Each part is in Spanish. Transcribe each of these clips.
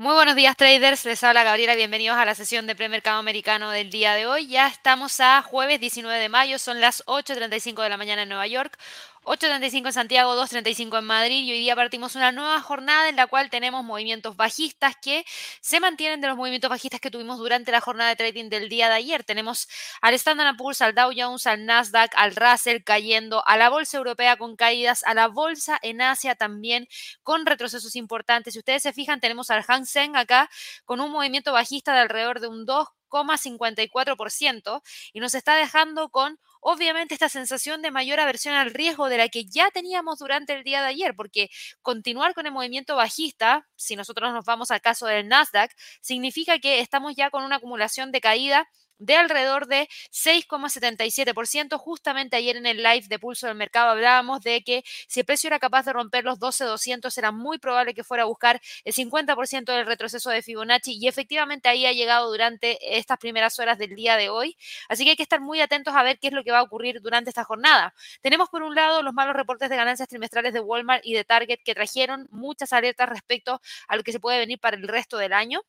Muy buenos días traders, les habla Gabriela, bienvenidos a la sesión de premercado americano del día de hoy. Ya estamos a jueves 19 de mayo, son las 8.35 de la mañana en Nueva York, 8.35 en Santiago, 2.35 en Madrid y hoy día partimos una nueva jornada en la cual tenemos movimientos bajistas que se mantienen de los movimientos bajistas que tuvimos durante la jornada de trading del día de ayer. Tenemos al Standard Poor's, al Dow Jones, al Nasdaq, al Russell cayendo, a la bolsa europea con caídas, a la bolsa en Asia también con retrocesos importantes. Si ustedes se fijan, tenemos al Hang Seng acá con un movimiento bajista de alrededor de un 2,54% y nos está dejando con obviamente esta sensación de mayor aversión al riesgo de la que ya teníamos durante el día de ayer, porque continuar con el movimiento bajista, si nosotros nos vamos al caso del Nasdaq, significa que estamos ya con una acumulación de caída de alrededor de 6,77%. Justamente ayer en el live de Pulso del Mercado hablábamos de que si el precio era capaz de romper los 12,200 era muy probable que fuera a buscar el 50% del retroceso de Fibonacci y efectivamente ahí ha llegado durante estas primeras horas del día de hoy. Así que hay que estar muy atentos a ver qué es lo que va a ocurrir durante esta jornada. Tenemos por un lado los malos reportes de ganancias trimestrales de Walmart y de Target que trajeron muchas alertas respecto a lo que se puede venir para el resto del año.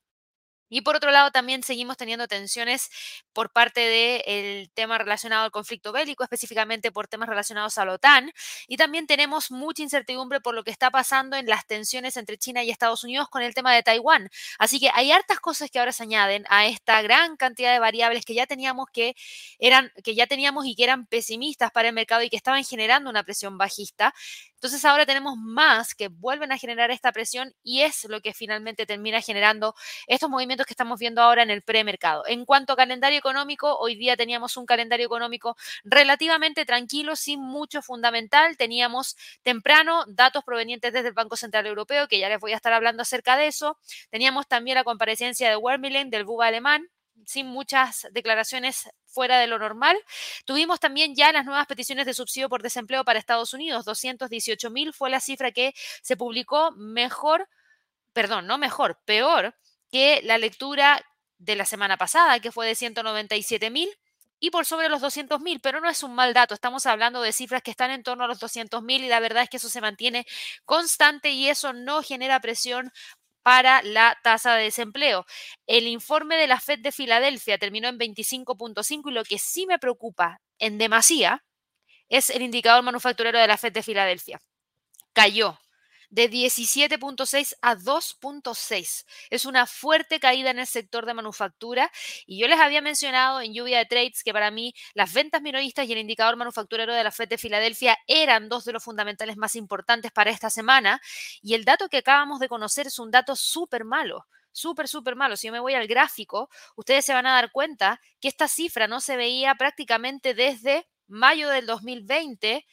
Y por otro lado, también seguimos teniendo tensiones por parte del tema relacionado al conflicto bélico, específicamente por temas relacionados a la OTAN. Y también tenemos mucha incertidumbre por lo que está pasando en las tensiones entre China y Estados Unidos con el tema de Taiwán. Así que hay hartas cosas que ahora se añaden a esta gran cantidad de variables que ya teníamos que eran, que ya teníamos y que eran pesimistas para el mercado y que estaban generando una presión bajista. Entonces ahora tenemos más que vuelven a generar esta presión y es lo que finalmente termina generando estos movimientos que estamos viendo ahora en el premercado. En cuanto a calendario económico, hoy día teníamos un calendario económico relativamente tranquilo, sin mucho fundamental. Teníamos temprano datos provenientes desde el Banco Central Europeo, que ya les voy a estar hablando acerca de eso. Teníamos también la comparecencia de Wermelen, del BUBA alemán, sin muchas declaraciones fuera de lo normal. Tuvimos también ya las nuevas peticiones de subsidio por desempleo para Estados Unidos. 218 mil fue la cifra que se publicó mejor, perdón, no mejor, peor que la lectura de la semana pasada, que fue de 197 mil y por sobre los 200 mil, pero no es un mal dato, estamos hablando de cifras que están en torno a los 200 mil y la verdad es que eso se mantiene constante y eso no genera presión para la tasa de desempleo. El informe de la Fed de Filadelfia terminó en 25.5 y lo que sí me preocupa en demasía es el indicador manufacturero de la Fed de Filadelfia. Cayó de 17.6 a 2.6. Es una fuerte caída en el sector de manufactura y yo les había mencionado en lluvia de trades que para mí las ventas minoristas y el indicador manufacturero de la Fed de Filadelfia eran dos de los fundamentales más importantes para esta semana y el dato que acabamos de conocer es un dato súper malo súper, súper malo. Si yo me voy al gráfico, ustedes se van a dar cuenta que esta cifra no se veía prácticamente desde mayo del 2020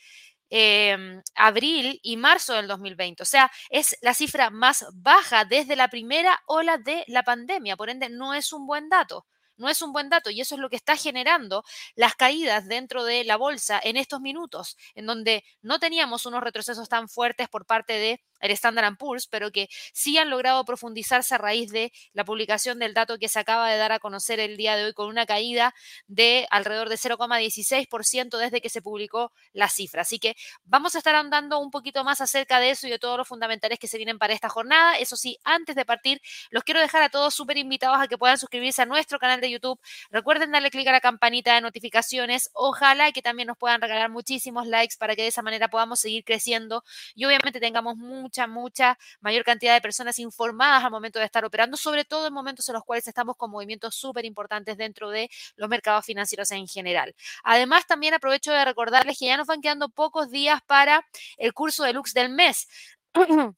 Em, abril y marzo del 2020. O sea, es la cifra más baja desde la primera ola de la pandemia. Por ende, no es un buen dato no es un buen dato y eso es lo que está generando las caídas dentro de la bolsa en estos minutos, en donde no teníamos unos retrocesos tan fuertes por parte de el Standard Poor's, pero que sí han logrado profundizarse a raíz de la publicación del dato que se acaba de dar a conocer el día de hoy con una caída de alrededor de 0,16% desde que se publicó la cifra. Así que vamos a estar andando un poquito más acerca de eso y de todos los fundamentales que se vienen para esta jornada. Eso sí, antes de partir, los quiero dejar a todos súper invitados a que puedan suscribirse a nuestro canal de YouTube. Recuerden darle clic a la campanita de notificaciones. Ojalá que también nos puedan regalar muchísimos likes para que de esa manera podamos seguir creciendo y obviamente tengamos mucha, mucha mayor cantidad de personas informadas al momento de estar operando, sobre todo en momentos en los cuales estamos con movimientos súper importantes dentro de los mercados financieros en general. Además, también aprovecho de recordarles que ya nos van quedando pocos días para el curso de Lux del mes.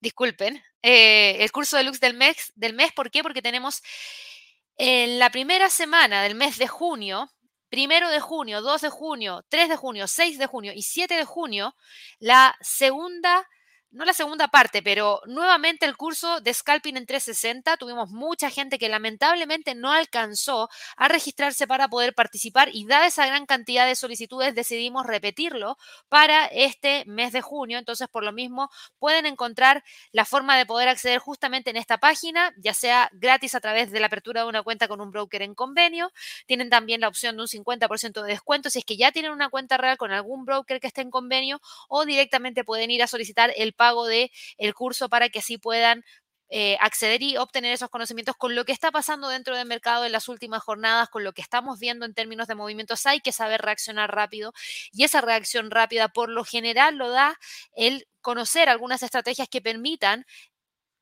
Disculpen, eh, el curso de Lux del mes, del mes, ¿por qué? Porque tenemos en la primera semana del mes de junio, primero de junio, 2 de junio, 3 de junio, 6 de junio y 7 de junio, la segunda no la segunda parte, pero nuevamente el curso de Scalping en 360. Tuvimos mucha gente que lamentablemente no alcanzó a registrarse para poder participar y dada esa gran cantidad de solicitudes decidimos repetirlo para este mes de junio. Entonces, por lo mismo, pueden encontrar la forma de poder acceder justamente en esta página, ya sea gratis a través de la apertura de una cuenta con un broker en convenio. Tienen también la opción de un 50% de descuento si es que ya tienen una cuenta real con algún broker que esté en convenio o directamente pueden ir a solicitar el de el curso para que así puedan eh, acceder y obtener esos conocimientos con lo que está pasando dentro del mercado en las últimas jornadas, con lo que estamos viendo en términos de movimientos. Hay que saber reaccionar rápido y esa reacción rápida por lo general lo da el conocer algunas estrategias que permitan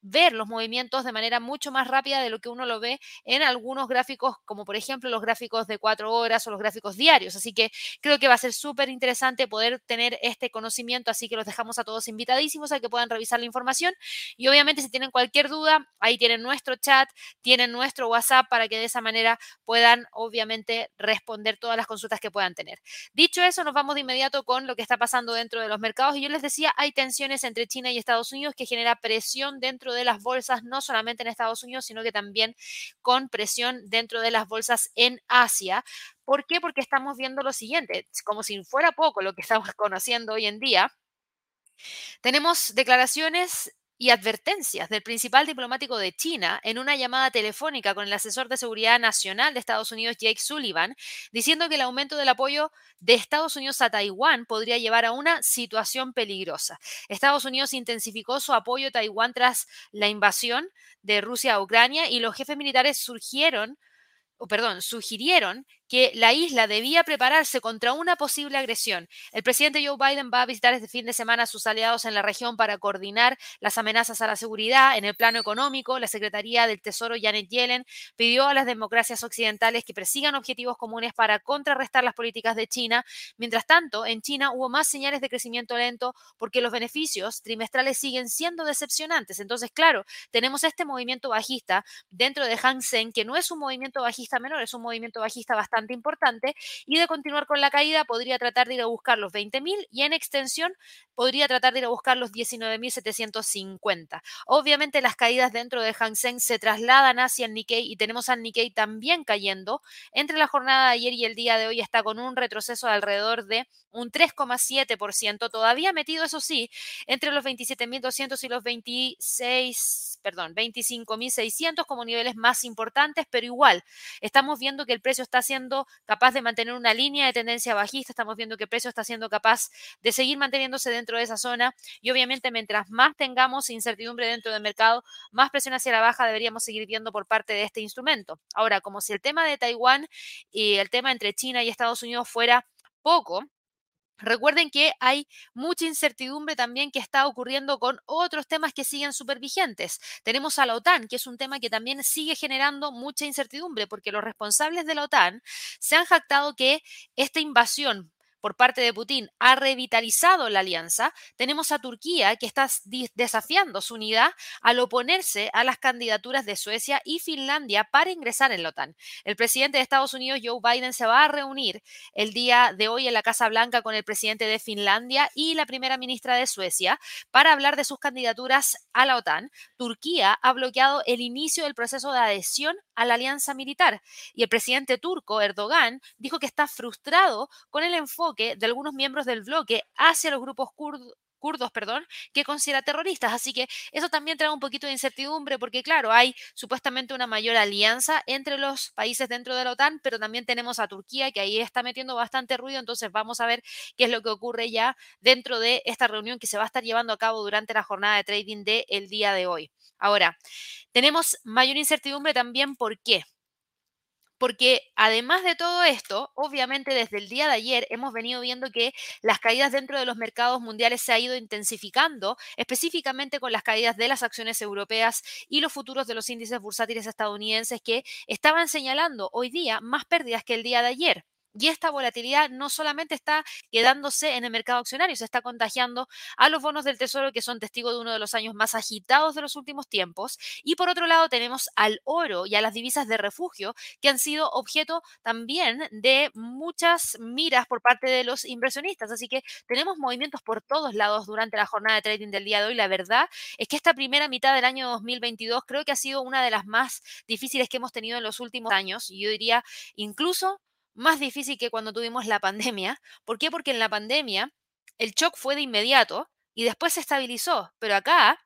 ver los movimientos de manera mucho más rápida de lo que uno lo ve en algunos gráficos, como por ejemplo los gráficos de cuatro horas o los gráficos diarios. Así que creo que va a ser súper interesante poder tener este conocimiento, así que los dejamos a todos invitadísimos a que puedan revisar la información. Y obviamente si tienen cualquier duda, ahí tienen nuestro chat, tienen nuestro WhatsApp para que de esa manera puedan obviamente responder todas las consultas que puedan tener. Dicho eso, nos vamos de inmediato con lo que está pasando dentro de los mercados. Y yo les decía, hay tensiones entre China y Estados Unidos que genera presión dentro de las bolsas, no solamente en Estados Unidos, sino que también con presión dentro de las bolsas en Asia. ¿Por qué? Porque estamos viendo lo siguiente, como si fuera poco lo que estamos conociendo hoy en día. Tenemos declaraciones y advertencias del principal diplomático de China en una llamada telefónica con el asesor de seguridad nacional de Estados Unidos, Jake Sullivan, diciendo que el aumento del apoyo de Estados Unidos a Taiwán podría llevar a una situación peligrosa. Estados Unidos intensificó su apoyo a Taiwán tras la invasión de Rusia a Ucrania y los jefes militares surgieron, o perdón, sugirieron que la isla debía prepararse contra una posible agresión. El presidente Joe Biden va a visitar este fin de semana a sus aliados en la región para coordinar las amenazas a la seguridad. En el plano económico, la Secretaría del Tesoro Janet Yellen pidió a las democracias occidentales que persigan objetivos comunes para contrarrestar las políticas de China. Mientras tanto, en China hubo más señales de crecimiento lento porque los beneficios trimestrales siguen siendo decepcionantes. Entonces, claro, tenemos este movimiento bajista dentro de Hang Seng, que no es un movimiento bajista menor, es un movimiento bajista bastante importante y de continuar con la caída podría tratar de ir a buscar los 20.000 y en extensión podría tratar de ir a buscar los 19.750. Obviamente las caídas dentro de Hang Seng se trasladan hacia el Nikkei y tenemos al Nikkei también cayendo. Entre la jornada de ayer y el día de hoy está con un retroceso de alrededor de un 3,7%, todavía metido, eso sí, entre los 27.200 y los 26, perdón, 25.600 como niveles más importantes, pero igual estamos viendo que el precio está capaz de mantener una línea de tendencia bajista, estamos viendo que el precio está siendo capaz de seguir manteniéndose dentro de esa zona y obviamente mientras más tengamos incertidumbre dentro del mercado, más presión hacia la baja deberíamos seguir viendo por parte de este instrumento. Ahora, como si el tema de Taiwán y el tema entre China y Estados Unidos fuera poco, Recuerden que hay mucha incertidumbre también que está ocurriendo con otros temas que siguen súper vigentes. Tenemos a la OTAN, que es un tema que también sigue generando mucha incertidumbre, porque los responsables de la OTAN se han jactado que esta invasión por parte de Putin ha revitalizado la alianza, tenemos a Turquía que está desafiando su unidad al oponerse a las candidaturas de Suecia y Finlandia para ingresar en la OTAN. El presidente de Estados Unidos, Joe Biden, se va a reunir el día de hoy en la Casa Blanca con el presidente de Finlandia y la primera ministra de Suecia para hablar de sus candidaturas a la OTAN. Turquía ha bloqueado el inicio del proceso de adhesión a la alianza militar y el presidente turco, Erdogan, dijo que está frustrado con el enfoque de algunos miembros del bloque hacia los grupos kurdos, perdón, que considera terroristas. Así que eso también trae un poquito de incertidumbre porque, claro, hay supuestamente una mayor alianza entre los países dentro de la OTAN, pero también tenemos a Turquía que ahí está metiendo bastante ruido. Entonces vamos a ver qué es lo que ocurre ya dentro de esta reunión que se va a estar llevando a cabo durante la jornada de trading del día de hoy. Ahora, tenemos mayor incertidumbre también, ¿por qué? Porque además de todo esto, obviamente desde el día de ayer hemos venido viendo que las caídas dentro de los mercados mundiales se ha ido intensificando, específicamente con las caídas de las acciones europeas y los futuros de los índices bursátiles estadounidenses que estaban señalando hoy día más pérdidas que el día de ayer. Y esta volatilidad no solamente está quedándose en el mercado accionario, se está contagiando a los bonos del Tesoro que son testigos de uno de los años más agitados de los últimos tiempos. Y por otro lado tenemos al oro y a las divisas de refugio que han sido objeto también de muchas miras por parte de los inversionistas. Así que tenemos movimientos por todos lados durante la jornada de trading del día de hoy. La verdad es que esta primera mitad del año 2022 creo que ha sido una de las más difíciles que hemos tenido en los últimos años. Yo diría incluso más difícil que cuando tuvimos la pandemia. ¿Por qué? Porque en la pandemia el shock fue de inmediato y después se estabilizó, pero acá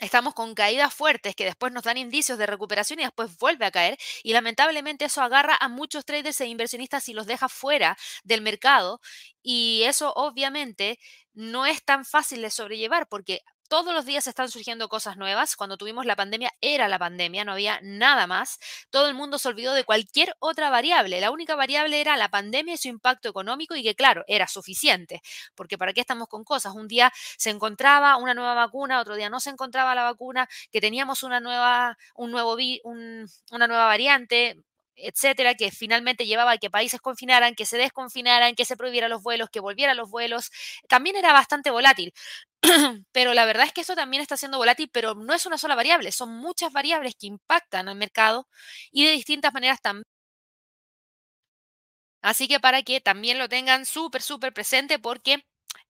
estamos con caídas fuertes que después nos dan indicios de recuperación y después vuelve a caer y lamentablemente eso agarra a muchos traders e inversionistas y los deja fuera del mercado y eso obviamente no es tan fácil de sobrellevar porque todos los días están surgiendo cosas nuevas. Cuando tuvimos la pandemia era la pandemia, no había nada más. Todo el mundo se olvidó de cualquier otra variable. La única variable era la pandemia y su impacto económico y que claro, era suficiente. Porque ¿para qué estamos con cosas? Un día se encontraba una nueva vacuna, otro día no se encontraba la vacuna, que teníamos una nueva, un nuevo una nueva variante etcétera, que finalmente llevaba a que países confinaran, que se desconfinaran, que se prohibieran los vuelos, que volvieran los vuelos, también era bastante volátil. pero la verdad es que eso también está siendo volátil, pero no es una sola variable, son muchas variables que impactan al mercado y de distintas maneras también. Así que para que también lo tengan súper, súper presente porque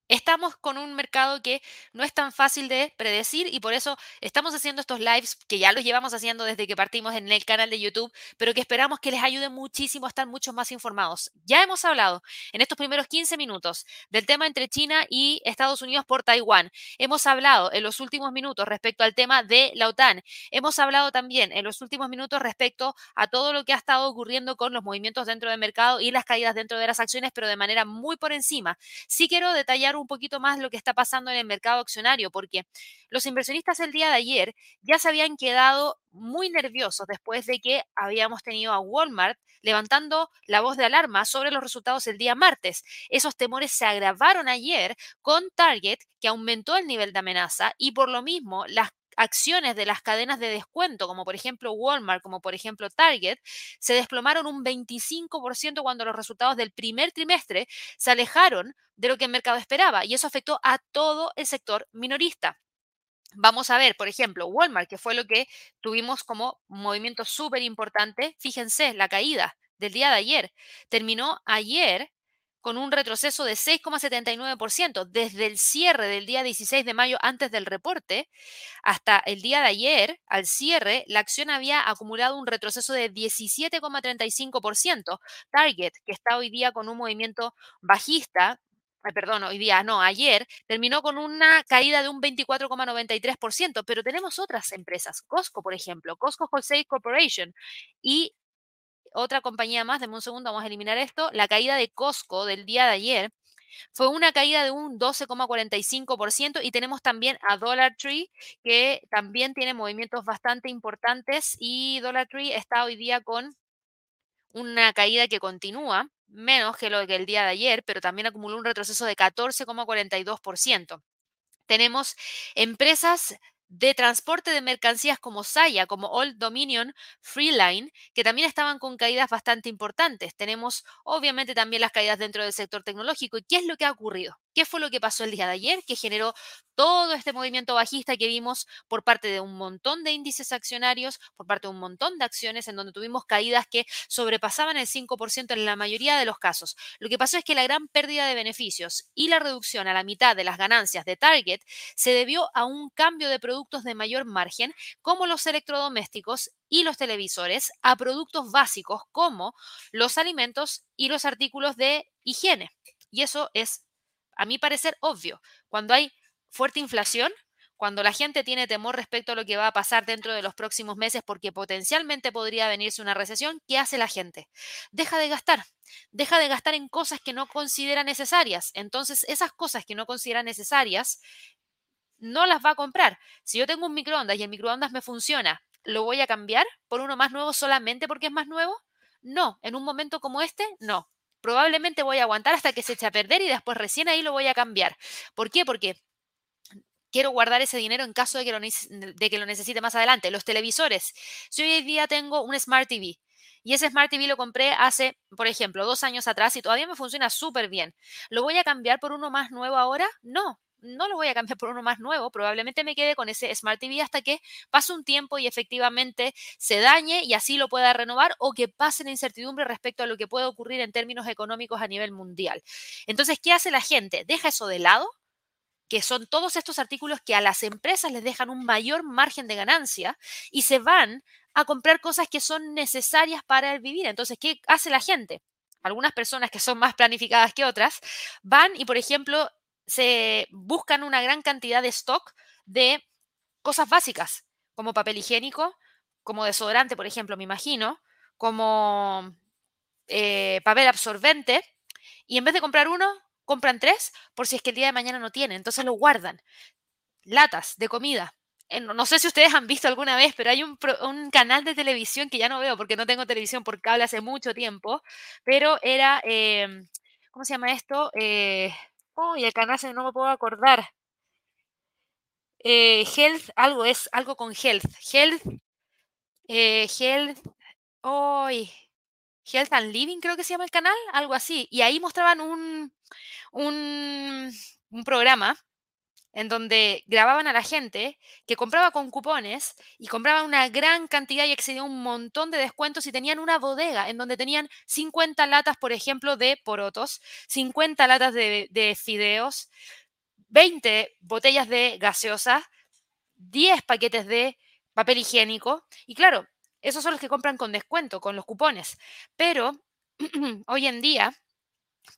Estamos con un mercado que no es tan fácil de predecir y por eso estamos haciendo estos lives que ya los llevamos haciendo desde que partimos en el canal de YouTube, pero que esperamos que les ayude muchísimo a estar mucho más informados. Ya hemos hablado en estos primeros 15 minutos del tema entre China y Estados Unidos por Taiwán. Hemos hablado en los últimos minutos respecto al tema de la OTAN. Hemos hablado también en los últimos minutos respecto a todo lo que ha estado ocurriendo con los movimientos dentro del mercado y las caídas dentro de las acciones, pero de manera muy por encima. Sí quiero detallar un poquito más lo que está pasando en el mercado accionario, porque los inversionistas el día de ayer ya se habían quedado muy nerviosos después de que habíamos tenido a Walmart levantando la voz de alarma sobre los resultados el día martes. Esos temores se agravaron ayer con Target, que aumentó el nivel de amenaza y por lo mismo las acciones de las cadenas de descuento, como por ejemplo Walmart, como por ejemplo Target, se desplomaron un 25% cuando los resultados del primer trimestre se alejaron de lo que el mercado esperaba y eso afectó a todo el sector minorista. Vamos a ver, por ejemplo, Walmart, que fue lo que tuvimos como movimiento súper importante. Fíjense, la caída del día de ayer terminó ayer con un retroceso de 6,79%. Desde el cierre del día 16 de mayo antes del reporte hasta el día de ayer, al cierre, la acción había acumulado un retroceso de 17,35%. Target, que está hoy día con un movimiento bajista, perdón, hoy día, no, ayer, terminó con una caída de un 24,93%, pero tenemos otras empresas, Costco, por ejemplo, Costco Wholesale Corporation, y otra compañía más, denme un segundo, vamos a eliminar esto, la caída de Costco del día de ayer fue una caída de un 12,45% y tenemos también a Dollar Tree que también tiene movimientos bastante importantes y Dollar Tree está hoy día con una caída que continúa, menos que lo que el día de ayer, pero también acumuló un retroceso de 14,42%. Tenemos empresas de transporte de mercancías como Saya, como Old Dominion, Freeline, que también estaban con caídas bastante importantes. Tenemos obviamente también las caídas dentro del sector tecnológico. ¿Y qué es lo que ha ocurrido? ¿Qué fue lo que pasó el día de ayer que generó todo este movimiento bajista que vimos por parte de un montón de índices accionarios, por parte de un montón de acciones en donde tuvimos caídas que sobrepasaban el 5% en la mayoría de los casos? Lo que pasó es que la gran pérdida de beneficios y la reducción a la mitad de las ganancias de Target se debió a un cambio de productos de mayor margen como los electrodomésticos y los televisores a productos básicos como los alimentos y los artículos de higiene. Y eso es a mi parecer, obvio. Cuando hay fuerte inflación, cuando la gente tiene temor respecto a lo que va a pasar dentro de los próximos meses porque potencialmente podría venirse una recesión, ¿qué hace la gente? Deja de gastar, deja de gastar en cosas que no considera necesarias. Entonces, esas cosas que no considera necesarias, no las va a comprar. Si yo tengo un microondas y el microondas me funciona, ¿lo voy a cambiar por uno más nuevo solamente porque es más nuevo? No, en un momento como este, no probablemente voy a aguantar hasta que se eche a perder y después recién ahí lo voy a cambiar. ¿Por qué? Porque quiero guardar ese dinero en caso de que, lo, necesite más adelante. Los televisores. Si hoy día tengo un Smart TV y ese Smart TV lo compré hace, por ejemplo, dos años atrás y todavía me funciona súper bien, ¿lo voy a cambiar por uno más nuevo ahora? No no lo voy a cambiar por uno más nuevo, probablemente me quede con ese Smart TV hasta que pase un tiempo y efectivamente se dañe y así lo pueda renovar o que pase la incertidumbre respecto a lo que puede ocurrir en términos económicos a nivel mundial. Entonces, ¿qué hace la gente? Deja eso de lado, que son todos estos artículos que a las empresas les dejan un mayor margen de ganancia y se van a comprar cosas que son necesarias para el vivir. Entonces, ¿qué hace la gente? Algunas personas que son más planificadas que otras van y, por ejemplo, se buscan una gran cantidad de stock de cosas básicas, como papel higiénico, como desodorante, por ejemplo, me imagino, como eh, papel absorbente, y en vez de comprar uno, compran tres por si es que el día de mañana no tienen, entonces lo guardan. latas de comida. Eh, no, sé si ustedes han visto alguna vez, pero hay un, un canal de televisión que ya no veo porque no tengo televisión por cable hace mucho tiempo, pero era, em, ¿cómo se llama esto? Eh, uy, el canal se no me puedo acordar. Eh, Health, algo es, algo con Health. Health, eh, Health, uy, Health and Living creo que se llama el canal, algo así. Y ahí mostraban un, un, un programa en donde grababan a la gente que compraba con cupones y compraba una gran cantidad y excedía un montón de descuentos y tenían una bodega en donde tenían 50 latas, por ejemplo, de porotos, 50 latas de, de fideos, 20 botellas de gaseosa, 10 paquetes de papel higiénico y claro, esos son los que compran con descuento, con los cupones. Pero hoy en día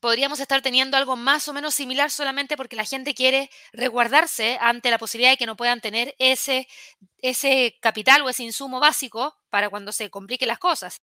podríamos estar teniendo algo más o menos similar solamente porque la gente quiere resguardarse ante la posibilidad de que no puedan tener ese, ese capital o ese insumo básico para cuando se compliquen las cosas.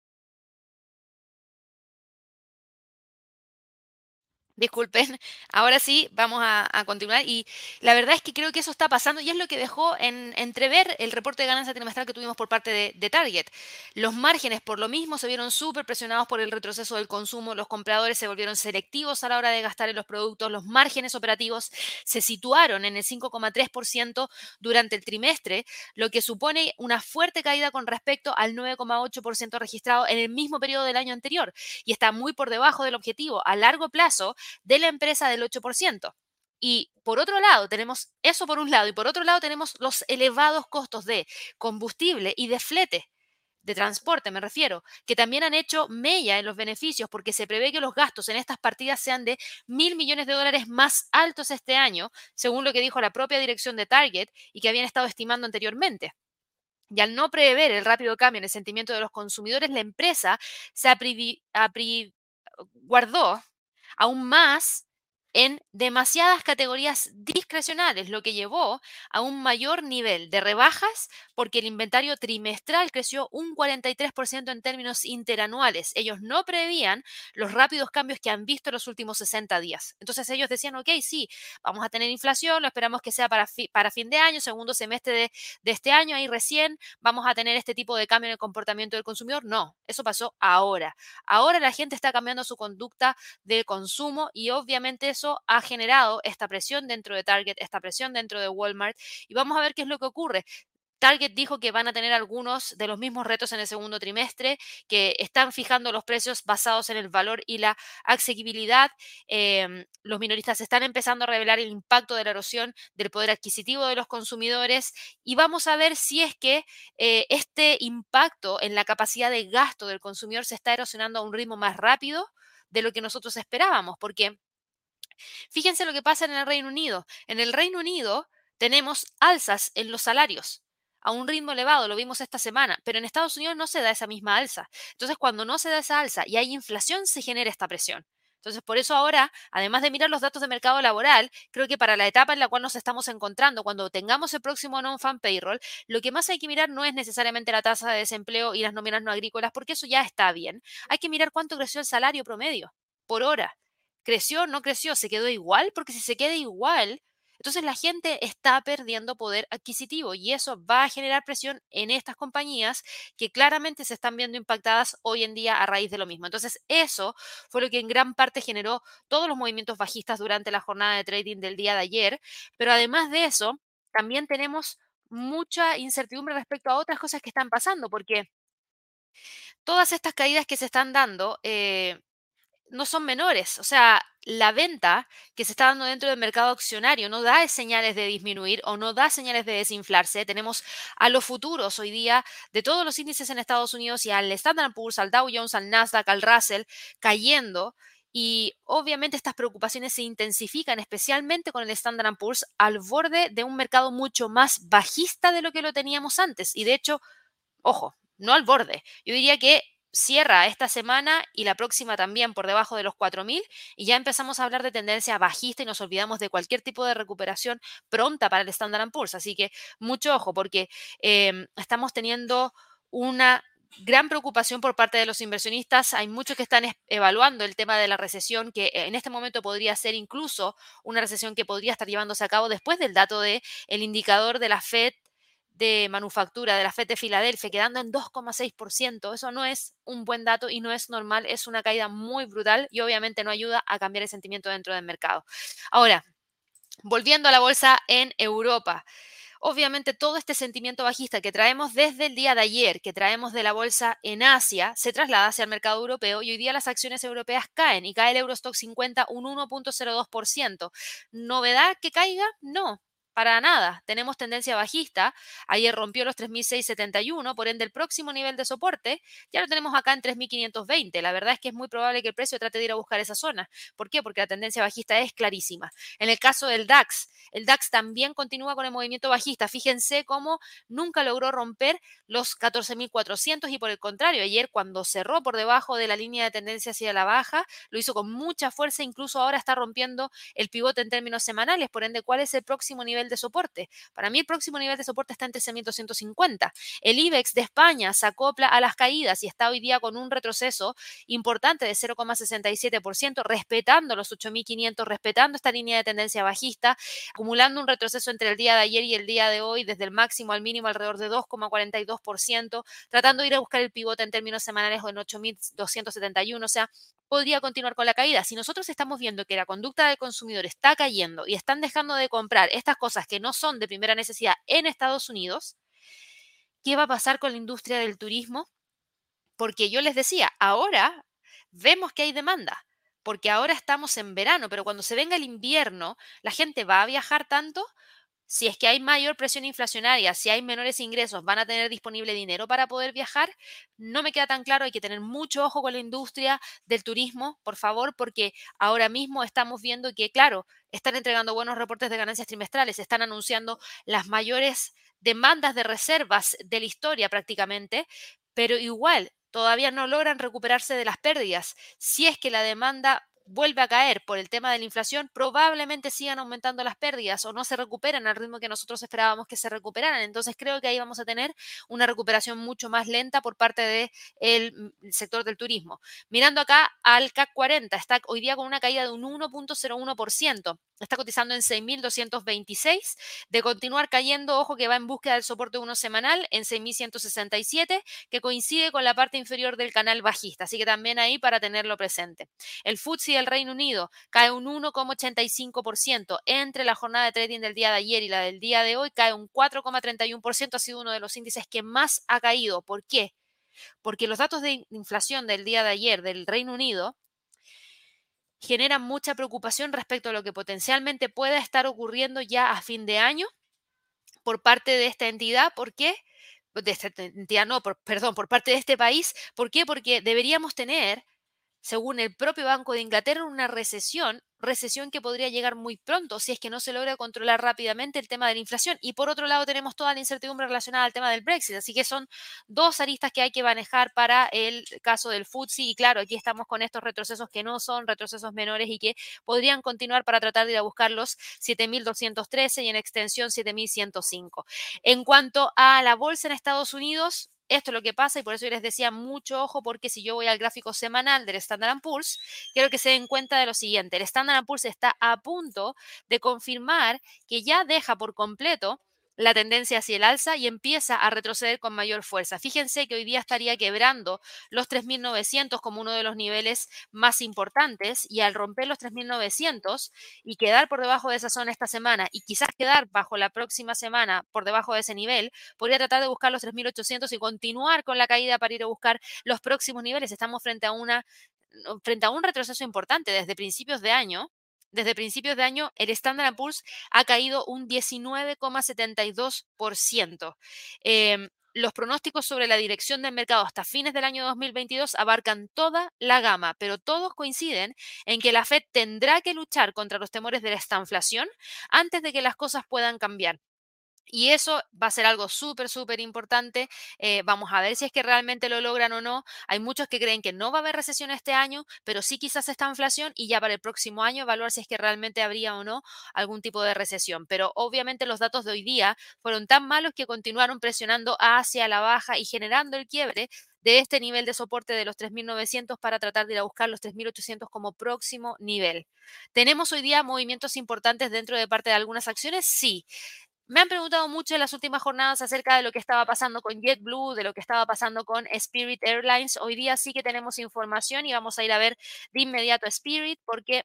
Disculpen, ahora sí, vamos a, continuar. Y la verdad es que creo que eso está pasando y es lo que dejó en entrever el reporte de ganancia trimestral que tuvimos por parte de, de Target. Los márgenes, por lo mismo, se vieron súper presionados por el retroceso del consumo. Los compradores se volvieron selectivos a la hora de gastar en los productos. Los márgenes operativos se situaron en el 5,3% durante el trimestre, lo que supone una fuerte caída con respecto al 9,8% registrado en el mismo periodo del año anterior y está muy por debajo del objetivo a largo plazo de la empresa del 8%. Y por otro lado, tenemos eso por un lado, y por otro lado tenemos los elevados costos de combustible y de flete, de transporte me refiero, que también han hecho mella en los beneficios porque se prevé que los gastos en estas partidas sean de mil millones de dólares más altos este año, según lo que dijo la propia dirección de Target y que habían estado estimando anteriormente. Y al no prever el rápido cambio en el sentimiento de los consumidores, la empresa se guardó aún más en demasiadas categorías discrecionales, lo que llevó a un mayor nivel de rebajas porque el inventario trimestral creció un 43% en términos interanuales. Ellos no prevían los rápidos cambios que han visto en los últimos 60 días. Entonces ellos decían, ok, sí, vamos a tener inflación, lo esperamos que sea para, fi- para fin de año, segundo semestre de, de este año, ahí recién vamos a tener este tipo de cambio en el comportamiento del consumidor. No, eso pasó ahora. Ahora la gente está cambiando su conducta de consumo y obviamente eso ha generado esta presión dentro de Target, esta presión dentro de Walmart y vamos a ver qué es lo que ocurre. Target dijo que van a tener algunos de los mismos retos en el segundo trimestre, que están fijando los precios basados en el valor y la asequibilidad. Em, los minoristas están empezando a revelar el impacto de la erosión del poder adquisitivo de los consumidores y vamos a ver si es que eh, este impacto en la capacidad de gasto del consumidor se está erosionando a un ritmo más rápido de lo que nosotros esperábamos, porque Fíjense lo que pasa en el Reino Unido. En el Reino Unido tenemos alzas en los salarios a un ritmo elevado, lo vimos esta semana, pero en Estados Unidos no se da esa misma alza. Entonces, cuando no se da esa alza y hay inflación, se genera esta presión. Entonces, por eso ahora, además de mirar los datos de mercado laboral, creo que para la etapa en la cual nos estamos encontrando, cuando tengamos el próximo non-fan payroll, lo que más hay que mirar no es necesariamente la tasa de desempleo y las nóminas no agrícolas, porque eso ya está bien. Hay que mirar cuánto creció el salario promedio por hora. ¿Creció? ¿No creció? ¿Se quedó igual? Porque si se queda igual, entonces la gente está perdiendo poder adquisitivo y eso va a generar presión en estas compañías que claramente se están viendo impactadas hoy en día a raíz de lo mismo. Entonces eso fue lo que en gran parte generó todos los movimientos bajistas durante la jornada de trading del día de ayer. Pero además de eso, también tenemos mucha incertidumbre respecto a otras cosas que están pasando porque todas estas caídas que se están dando... Eh, no son menores. O sea, la venta que se está dando dentro del mercado accionario no da señales de disminuir o no da señales de desinflarse. Tenemos a los futuros hoy día de todos los índices en Estados Unidos y al Standard Poor's, al Dow Jones, al Nasdaq, al Russell, cayendo. Y obviamente estas preocupaciones se intensifican, especialmente con el Standard Poor's, al borde de un mercado mucho más bajista de lo que lo teníamos antes. Y de hecho, ojo, no al borde. Yo diría que cierra esta semana y la próxima también por debajo de los 4.000 y ya empezamos a hablar de tendencia bajista y nos olvidamos de cualquier tipo de recuperación pronta para el Standard Poor's. Así que mucho ojo porque eh, estamos teniendo una gran preocupación por parte de los inversionistas. Hay muchos que están evaluando el tema de la recesión, que en este momento podría ser incluso una recesión que podría estar llevándose a cabo después del dato del el indicador de la Fed de manufactura de la FED de Filadelfia, quedando en 2,6%. Eso no es un buen dato y no es normal, es una caída muy brutal y obviamente no ayuda a cambiar el sentimiento dentro del mercado. Ahora, volviendo a la bolsa en Europa. Obviamente todo este sentimiento bajista que traemos desde el día de ayer, que traemos de la bolsa en Asia, se traslada hacia el mercado europeo y hoy día las acciones europeas caen y cae el Eurostock 50 un 1.02%. ¿Novedad que caiga? No, para nada. Tenemos tendencia bajista. Ayer rompió los 3.671, por ende el próximo nivel de soporte ya lo tenemos acá en 3.520. La verdad es que es muy probable que el precio trate de ir a buscar esa zona. ¿Por qué? Porque la tendencia bajista es clarísima. En el caso del DAX, el DAX también continúa con el movimiento bajista. Fíjense cómo nunca logró romper los 14.400 y por el contrario, ayer cuando cerró por debajo de la línea de tendencia hacia la baja, lo hizo con mucha fuerza. Incluso ahora está rompiendo el pivote en términos semanales. Por ende, ¿cuál es el próximo nivel de soporte. Para mí el próximo nivel de soporte está en 13.250. El IBEX de España se acopla a las caídas y está hoy día con un retroceso importante de 0,67%, respetando los 8.500, respetando esta línea de tendencia bajista, acumulando un retroceso entre el día de ayer y el día de hoy, desde el máximo al mínimo alrededor de 2,42%, tratando de ir a buscar el pivote en términos semanales o en 8.271, o sea, podría continuar con la caída. Si nosotros estamos viendo que la conducta del consumidor está cayendo y están dejando de comprar estas cosas que no son de primera necesidad en Estados Unidos, ¿qué va a pasar con la industria del turismo? Porque yo les decía, ahora vemos que hay demanda, porque ahora estamos en verano, pero cuando se venga el invierno, la gente va a viajar tanto si es que hay mayor presión inflacionaria, si hay menores ingresos, van a tener disponible dinero para poder viajar, no me queda tan claro, hay que tener mucho ojo con la industria del turismo, por favor, porque ahora mismo estamos viendo que, claro, están entregando buenos reportes de ganancias trimestrales, están anunciando las mayores demandas de reservas de la historia prácticamente, pero igual todavía no logran recuperarse de las pérdidas. Si es que la demanda vuelve a caer por el tema de la inflación, probablemente sigan aumentando las pérdidas o no se recuperan al ritmo que nosotros esperábamos que se recuperaran. Entonces creo que ahí vamos a tener una recuperación mucho más lenta por parte del mm, sector del turismo. Mirando acá al CAC 40, está hoy día con una caída de un 1.01%. Está cotizando en 6.226. De continuar cayendo, ojo que va en búsqueda del soporte uno semanal en 6.167, que coincide con la parte inferior del canal bajista. Así que también ahí para tenerlo presente. El FTSE del Reino Unido cae un 1,85%. Entre la jornada de trading del día de ayer y la del día de hoy cae un 4,31%. Ha sido uno de los índices que más ha caído. ¿Por qué? Porque los datos de inflación del día de ayer del Reino Unido generan mucha preocupación respecto a lo que potencialmente pueda estar ocurriendo ya a fin de año por parte de esta entidad. ¿Por qué? De esta entidad, no, perdón, por parte de este país. ¿Por qué? Porque deberíamos tener según el propio Banco de Inglaterra, una recesión, recesión que podría llegar muy pronto si es que no se logra controlar rápidamente el tema de la inflación. Y por otro lado tenemos toda la incertidumbre relacionada al tema del Brexit. Así que son dos aristas que hay que manejar para el caso del FTSE. Y claro, aquí estamos con estos retrocesos que no son retrocesos menores y que podrían continuar para tratar de ir a buscar los 7.213 y en extensión 7.105. En cuanto a la bolsa en Estados Unidos, esto es lo que pasa y por eso yo les decía mucho ojo porque si yo voy al gráfico semanal del Standard Poor's, quiero que se den cuenta de lo siguiente. El Standard Poor's está a punto de confirmar que ya deja por completo la tendencia hacia el alza y empieza a retroceder con mayor fuerza. Fíjense que hoy día estaría quebrando los 3.900 como uno de los niveles más importantes y al romper los 3.900 y quedar por debajo de esa zona esta semana y quizás quedar bajo la próxima semana por debajo de ese nivel, podría tratar de buscar los 3.800 y continuar con la caída para ir a buscar los próximos niveles. Estamos frente a una frente a un retroceso importante desde principios de año desde principios de año, el Standard Poor's ha caído un 19,72%. Em, los pronósticos sobre la dirección del mercado hasta fines del año 2022 abarcan toda la gama, pero todos coinciden en que la Fed tendrá que luchar contra los temores de la estanflación antes de que las cosas puedan cambiar. Y eso va a ser algo súper, súper importante. Eh, vamos a ver si es que realmente lo logran o no. Hay muchos que creen que no va a haber recesión este año, pero sí quizás esta inflación y ya para el próximo año evaluar si es que realmente habría o no algún tipo de recesión. Pero obviamente los datos de hoy día fueron tan malos que continuaron presionando hacia la baja y generando el quiebre de este nivel de soporte de los 3.900 para tratar de ir a buscar los 3.800 como próximo nivel. ¿Tenemos hoy día movimientos importantes dentro de parte de algunas acciones? Sí. Me han preguntado mucho en las últimas jornadas acerca de lo que estaba pasando con JetBlue, de lo que estaba pasando con Spirit Airlines. Hoy día sí que tenemos información y vamos a ir a ver de inmediato a Spirit porque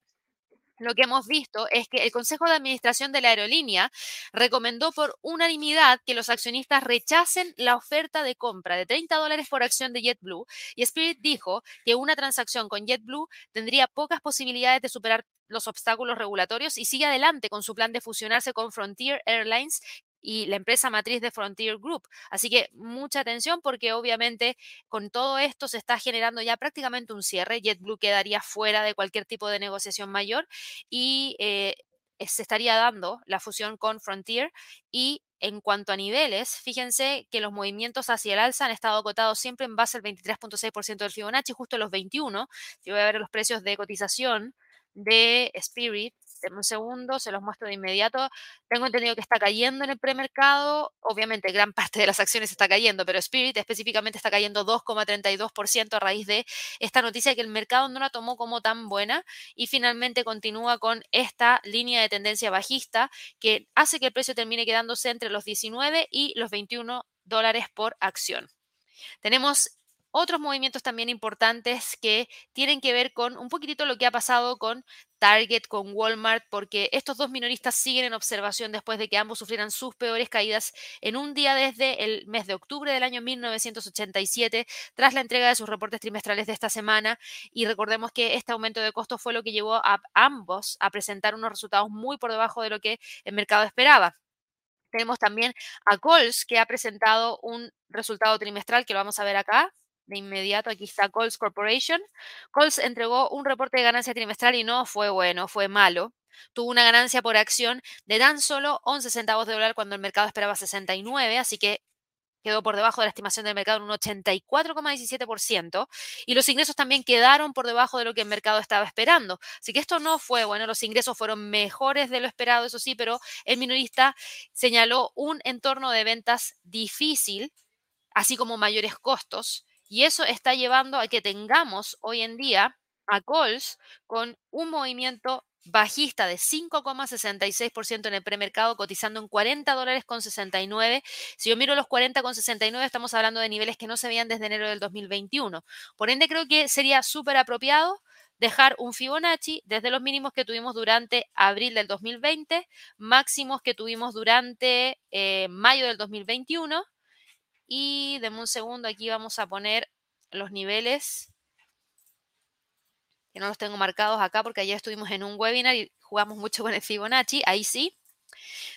lo que hemos visto es que el Consejo de Administración de la aerolínea recomendó por unanimidad que los accionistas rechacen la oferta de compra de 30 dólares por acción de JetBlue y Spirit dijo que una transacción con JetBlue tendría pocas posibilidades de superar los obstáculos regulatorios y sigue adelante con su plan de fusionarse con Frontier Airlines y la empresa matriz de Frontier Group. Así que mucha atención porque obviamente con todo esto se está generando ya prácticamente un cierre. JetBlue quedaría fuera de cualquier tipo de negociación mayor y eh, se estaría dando la fusión con Frontier y en cuanto a niveles, fíjense que los movimientos hacia el alza han estado acotados siempre en base al 23.6% del Fibonacci, justo los 21. Si voy a ver los precios de cotización de Spirit, un segundo, se los muestro de inmediato. Tengo entendido que está cayendo en el premercado. Obviamente, gran parte de las acciones está cayendo, pero Spirit específicamente está cayendo 2,32% a raíz de esta noticia que el mercado no la tomó como tan buena y finalmente continúa con esta línea de tendencia bajista que hace que el precio termine quedándose entre los 19 y los 21 dólares por acción. Tenemos otros movimientos también importantes que tienen que ver con un poquitito lo que ha pasado con Target, con Walmart, porque estos dos minoristas siguen en observación después de que ambos sufrieran sus peores caídas en un día desde el mes de octubre del año 1987, tras la entrega de sus reportes trimestrales de esta semana. Y recordemos que este aumento de costos fue lo que llevó a ambos a presentar unos resultados muy por debajo de lo que el mercado esperaba. Tenemos también a Coles, que ha presentado un resultado trimestral que lo vamos a ver acá de inmediato, aquí está Coles Corporation. Coles entregó un reporte de ganancia trimestral y no fue bueno, fue malo. Tuvo una ganancia por acción de tan solo 11 centavos de dólar cuando el mercado esperaba 69, así que quedó por debajo de la estimación del mercado en un 84,17% y los ingresos también quedaron por debajo de lo que el mercado estaba esperando. Así que esto no fue bueno, los ingresos fueron mejores de lo esperado, eso sí, pero el minorista señaló un entorno de ventas difícil, así como mayores costos y eso está llevando a que tengamos hoy en día a Coles con un movimiento bajista de 5,66% en el premercado, cotizando en 40 dólares con 69. Si yo miro los 40 con 69, estamos hablando de niveles que no se veían desde enero del 2021. Por ende, creo que sería súper apropiado dejar un Fibonacci desde los mínimos que tuvimos durante abril del 2020, máximos que tuvimos durante eh, mayo del 2021 y deme un segundo, aquí vamos a poner los niveles, que no los tengo marcados acá porque ayer estuvimos en un webinar y jugamos mucho con el Fibonacci, ahí sí.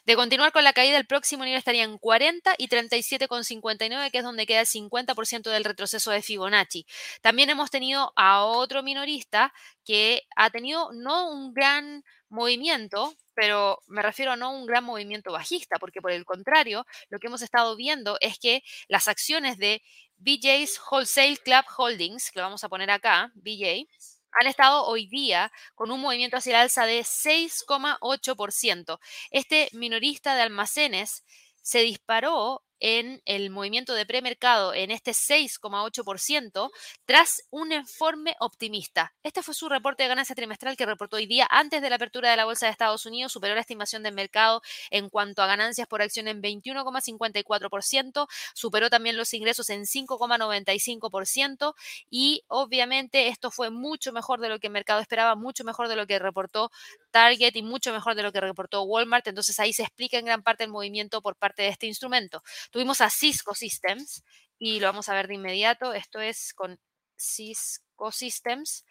De continuar con la caída, el próximo nivel estaría en 40 y 37,59, que es donde queda el 50% del retroceso de Fibonacci. También hemos tenido a otro minorista que ha tenido no un gran movimiento, pero me refiero a no un gran movimiento bajista, porque por el contrario, lo que hemos estado viendo es que las acciones de BJ's Wholesale Club Holdings, que lo vamos a poner acá, BJ, han estado hoy día con un movimiento hacia el alza de 6,8%. Este minorista de almacenes se disparó en el movimiento de premercado en este 6,8% tras un informe optimista. Este fue su reporte de ganancia trimestral que reportó hoy día antes de la apertura de la Bolsa de Estados Unidos, superó la estimación del mercado en cuanto a ganancias por acción en 21,54%, superó también los ingresos en 5,95% y obviamente esto fue mucho mejor de lo que el mercado esperaba, mucho mejor de lo que reportó Target y mucho mejor de lo que reportó Walmart. Entonces ahí se explica en gran parte el movimiento por parte de este instrumento. Tuvimos a Cisco Systems y lo vamos a ver de inmediato. Esto es con Cisco Systems.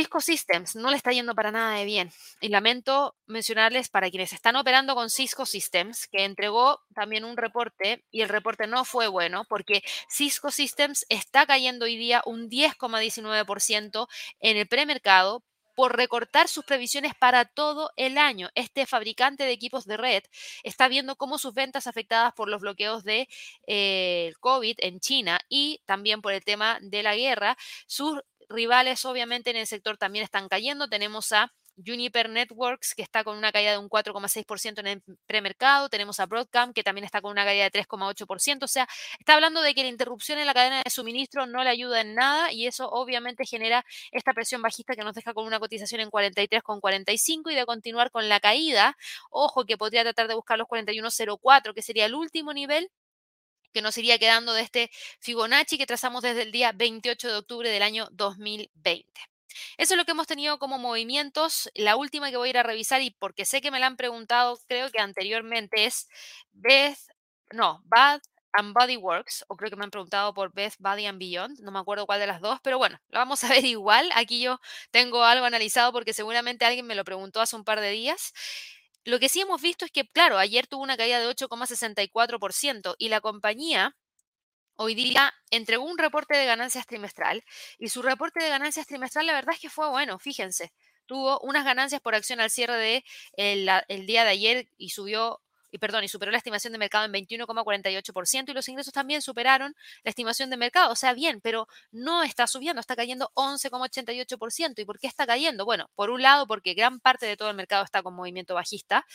Cisco Systems no le está yendo para nada de bien. Y lamento mencionarles para quienes están operando con Cisco Systems que entregó también un reporte y el reporte no fue bueno porque Cisco Systems está cayendo hoy día un 10,19% en el premercado por recortar sus previsiones para todo el año. Este fabricante de equipos de red está viendo cómo sus ventas afectadas por los bloqueos de eh, COVID en China y también por el tema de la guerra, sus rivales obviamente en el sector también están cayendo. Tenemos a Juniper Networks, que está con una caída de un 4,6% en el premercado. Tenemos a Broadcom, que también está con una caída de 3,8%. O sea, está hablando de que la interrupción en la cadena de suministro no le ayuda en nada y eso obviamente genera esta presión bajista que nos deja con una cotización en 43,45 y de continuar con la caída. Ojo que podría tratar de buscar los 41,04, que sería el último nivel que nos iría quedando de este Fibonacci que trazamos desde el día 28 de octubre del año 2020. Eso es lo que hemos tenido como movimientos. La última que voy a ir a revisar y porque sé que me la han preguntado, creo que anteriormente es Beth, no, Bad and Body Works, o creo que me han preguntado por Beth, Body and Beyond, no me acuerdo cuál de las dos, pero bueno, lo vamos a ver igual. Aquí yo tengo algo analizado porque seguramente alguien me lo preguntó hace un par de días. Lo que sí hemos visto es que, claro, ayer tuvo una caída de 8,64% y la compañía hoy día entregó un reporte de ganancias trimestral y su reporte de ganancias trimestral la verdad es que fue bueno, fíjense, tuvo unas ganancias por acción al cierre de el día de ayer y subió y perdón, y superó la estimación de mercado en 21,48% y los ingresos también superaron la estimación de mercado. O sea, bien, pero no está subiendo, está cayendo 11,88%. ¿Y por qué está cayendo? Bueno, por un lado, porque gran parte de todo el mercado está con movimiento bajista,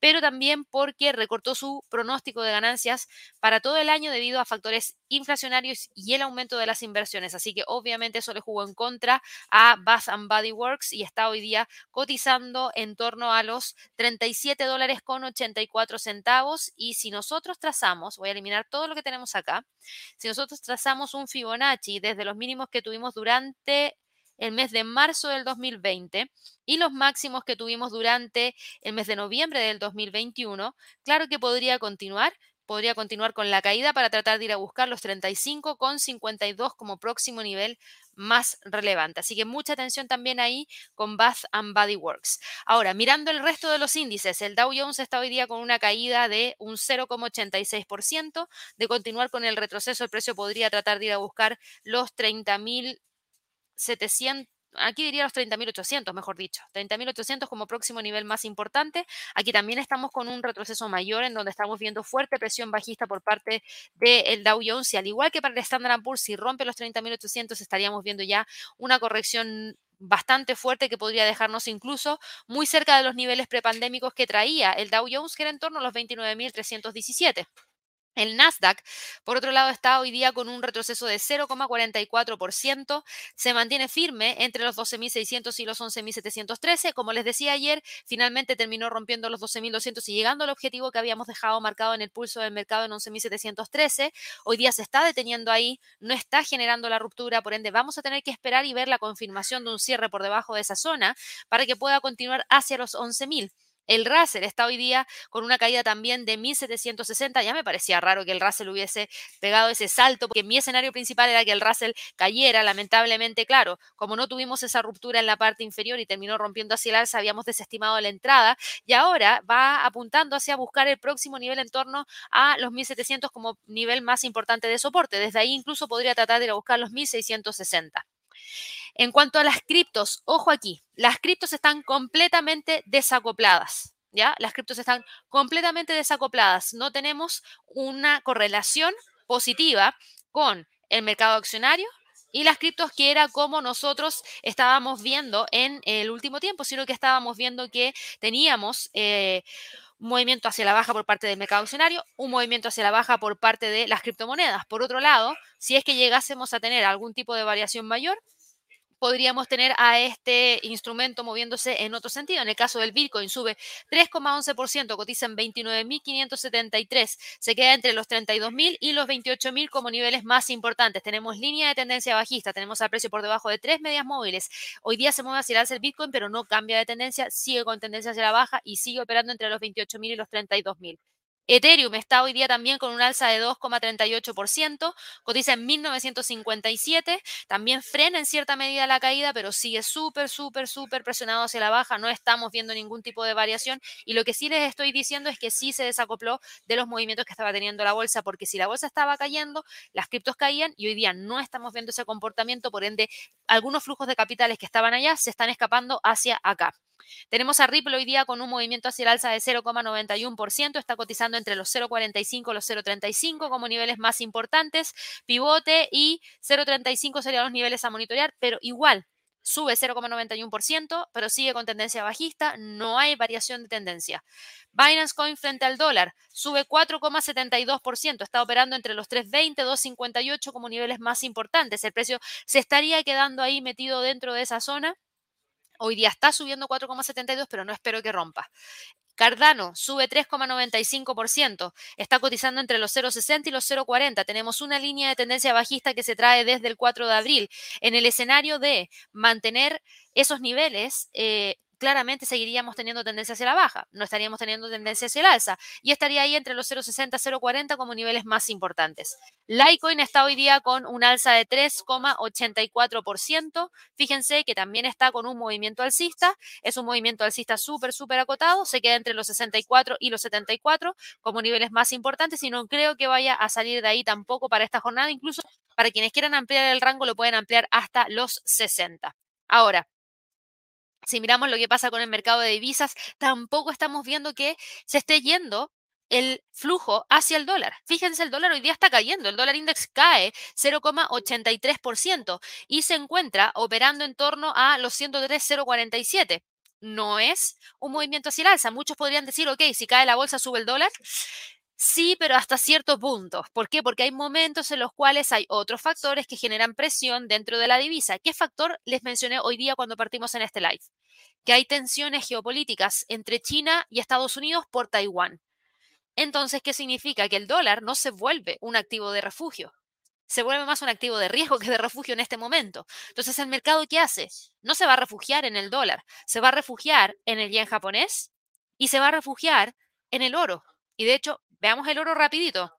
pero también porque recortó su pronóstico de ganancias para todo el año debido a factores inflacionarios y el aumento de las inversiones. Así que obviamente eso le jugó en contra a Bath and Body Works y está hoy día cotizando en torno a los 37 dólares con 84 centavos. Y si nosotros trazamos, voy a eliminar todo lo que tenemos acá, si nosotros trazamos un Fibonacci desde los mínimos que tuvimos durante el mes de marzo del 2020 y los máximos que tuvimos durante el mes de noviembre del 2021, claro que podría continuar, podría continuar con la caída para tratar de ir a buscar los 35,52 como próximo nivel más relevante. Así que mucha atención también ahí con Bath and Body Works. Ahora, mirando el resto de los índices, el Dow Jones está hoy día con una caída de un 0,86%. De continuar con el retroceso, el precio podría tratar de ir a buscar los 30.700 aquí diría los 30.800, mejor dicho, 30.800 como próximo nivel más importante. Aquí también estamos con un retroceso mayor en donde estamos viendo fuerte presión bajista por parte del Dow Jones y al igual que para el Standard Poor's, si rompe los 30.800 estaríamos viendo ya una corrección bastante fuerte que podría dejarnos incluso muy cerca de los niveles prepandémicos que traía el Dow Jones, que era en torno a los 29.317. El Nasdaq, por otro lado, está hoy día con un retroceso de 0,44%, se mantiene firme entre los 12.600 y los 11.713. Como les decía ayer, finalmente terminó rompiendo los 12.200 y llegando al objetivo que habíamos dejado marcado en el pulso del mercado en 11.713. Hoy día se está deteniendo ahí, no está generando la ruptura, por ende vamos a tener que esperar y ver la confirmación de un cierre por debajo de esa zona para que pueda continuar hacia los 11.000. El Russell está hoy día con una caída también de 1760. Ya me parecía raro que el Russell hubiese pegado ese salto, porque mi escenario principal era que el Russell cayera. Lamentablemente, claro, como no tuvimos esa ruptura en la parte inferior y terminó rompiendo hacia el alza, habíamos desestimado la entrada y ahora va apuntando hacia buscar el próximo nivel en torno a los 1700 como nivel más importante de soporte. Desde ahí incluso podría tratar de ir a buscar los 1660. En cuanto a las criptos, ojo aquí, las criptos están completamente desacopladas. ¿Ya? Las criptos están completamente desacopladas. No tenemos una correlación positiva con el mercado accionario y las criptos que era como nosotros estábamos viendo en el último tiempo, sino que estábamos viendo que teníamos eh, un movimiento hacia la baja por parte del mercado accionario, un movimiento hacia la baja por parte de las criptomonedas. Por otro lado, si es que llegásemos a tener algún tipo de variación mayor, podríamos tener a este instrumento moviéndose en otro sentido. En el caso del Bitcoin sube 3,11%, cotiza en 29.573, se queda entre los 32.000 y los 28.000 como niveles más importantes. Tenemos línea de tendencia bajista, tenemos al precio por debajo de tres medias móviles. Hoy día se mueve hacia el alza el Bitcoin, pero no cambia de tendencia, sigue con tendencia hacia la baja y sigue operando entre los 28.000 y los 32.000. Ethereum está hoy día también con un alza de 2,38%, cotiza en 1957, también frena en cierta medida la caída, pero sigue súper, súper, súper presionado hacia la baja, no estamos viendo ningún tipo de variación y lo que sí les estoy diciendo es que sí se desacopló de los movimientos que estaba teniendo la bolsa, porque si la bolsa estaba cayendo, las criptos caían y hoy día no estamos viendo ese comportamiento, por ende, algunos flujos de capitales que estaban allá se están escapando hacia acá. Tenemos a Ripple hoy día con un movimiento hacia el alza de 0,91%, está cotizando entre los 0,45 y los 0,35 como niveles más importantes, pivote y 0,35 serían los niveles a monitorear, pero igual sube 0,91%, pero sigue con tendencia bajista, no hay variación de tendencia. Binance Coin frente al dólar sube 4,72%, está operando entre los 3.20 y 2.58 como niveles más importantes. El precio se estaría quedando ahí metido dentro de esa zona. Hoy día está subiendo 4,72, pero no espero que rompa. Cardano sube 3,95%, está cotizando entre los 0,60 y los 0,40. Tenemos una línea de tendencia bajista que se trae desde el 4 de abril. En el escenario de mantener esos niveles, eh, claramente seguiríamos teniendo tendencia hacia la baja, no estaríamos teniendo tendencia hacia el alza y estaría ahí entre los 0,60 y 0,40 como niveles más importantes. Litecoin está hoy día con un alza de 3,84%. Fíjense que también está con un movimiento alcista, es un movimiento alcista súper, súper acotado, se queda entre los 64 y los 74 como niveles más importantes y no creo que vaya a salir de ahí tampoco para esta jornada, incluso para quienes quieran ampliar el rango lo pueden ampliar hasta los 60. Ahora, si miramos lo que pasa con el mercado de divisas, tampoco estamos viendo que se esté yendo el flujo hacia el dólar. Fíjense, el dólar hoy día está cayendo, el dólar index cae 0,83% y se encuentra operando en torno a los 103,047. No es un movimiento hacia el alza. Muchos podrían decir, ok, si cae la bolsa, sube el dólar. Sí, pero hasta ciertos puntos. ¿Por qué? Porque hay momentos en los cuales hay otros factores que generan presión dentro de la divisa. ¿Qué factor les mencioné hoy día cuando partimos en este live? Que hay tensiones geopolíticas entre China y Estados Unidos por Taiwán. Entonces, ¿qué significa? Que el dólar no se vuelve un activo de refugio. Se vuelve más un activo de riesgo que de refugio en este momento. Entonces, ¿el mercado qué hace? No se va a refugiar en el dólar, se va a refugiar en el yen japonés y se va a refugiar en el oro. Y de hecho, Veamos el oro rapidito.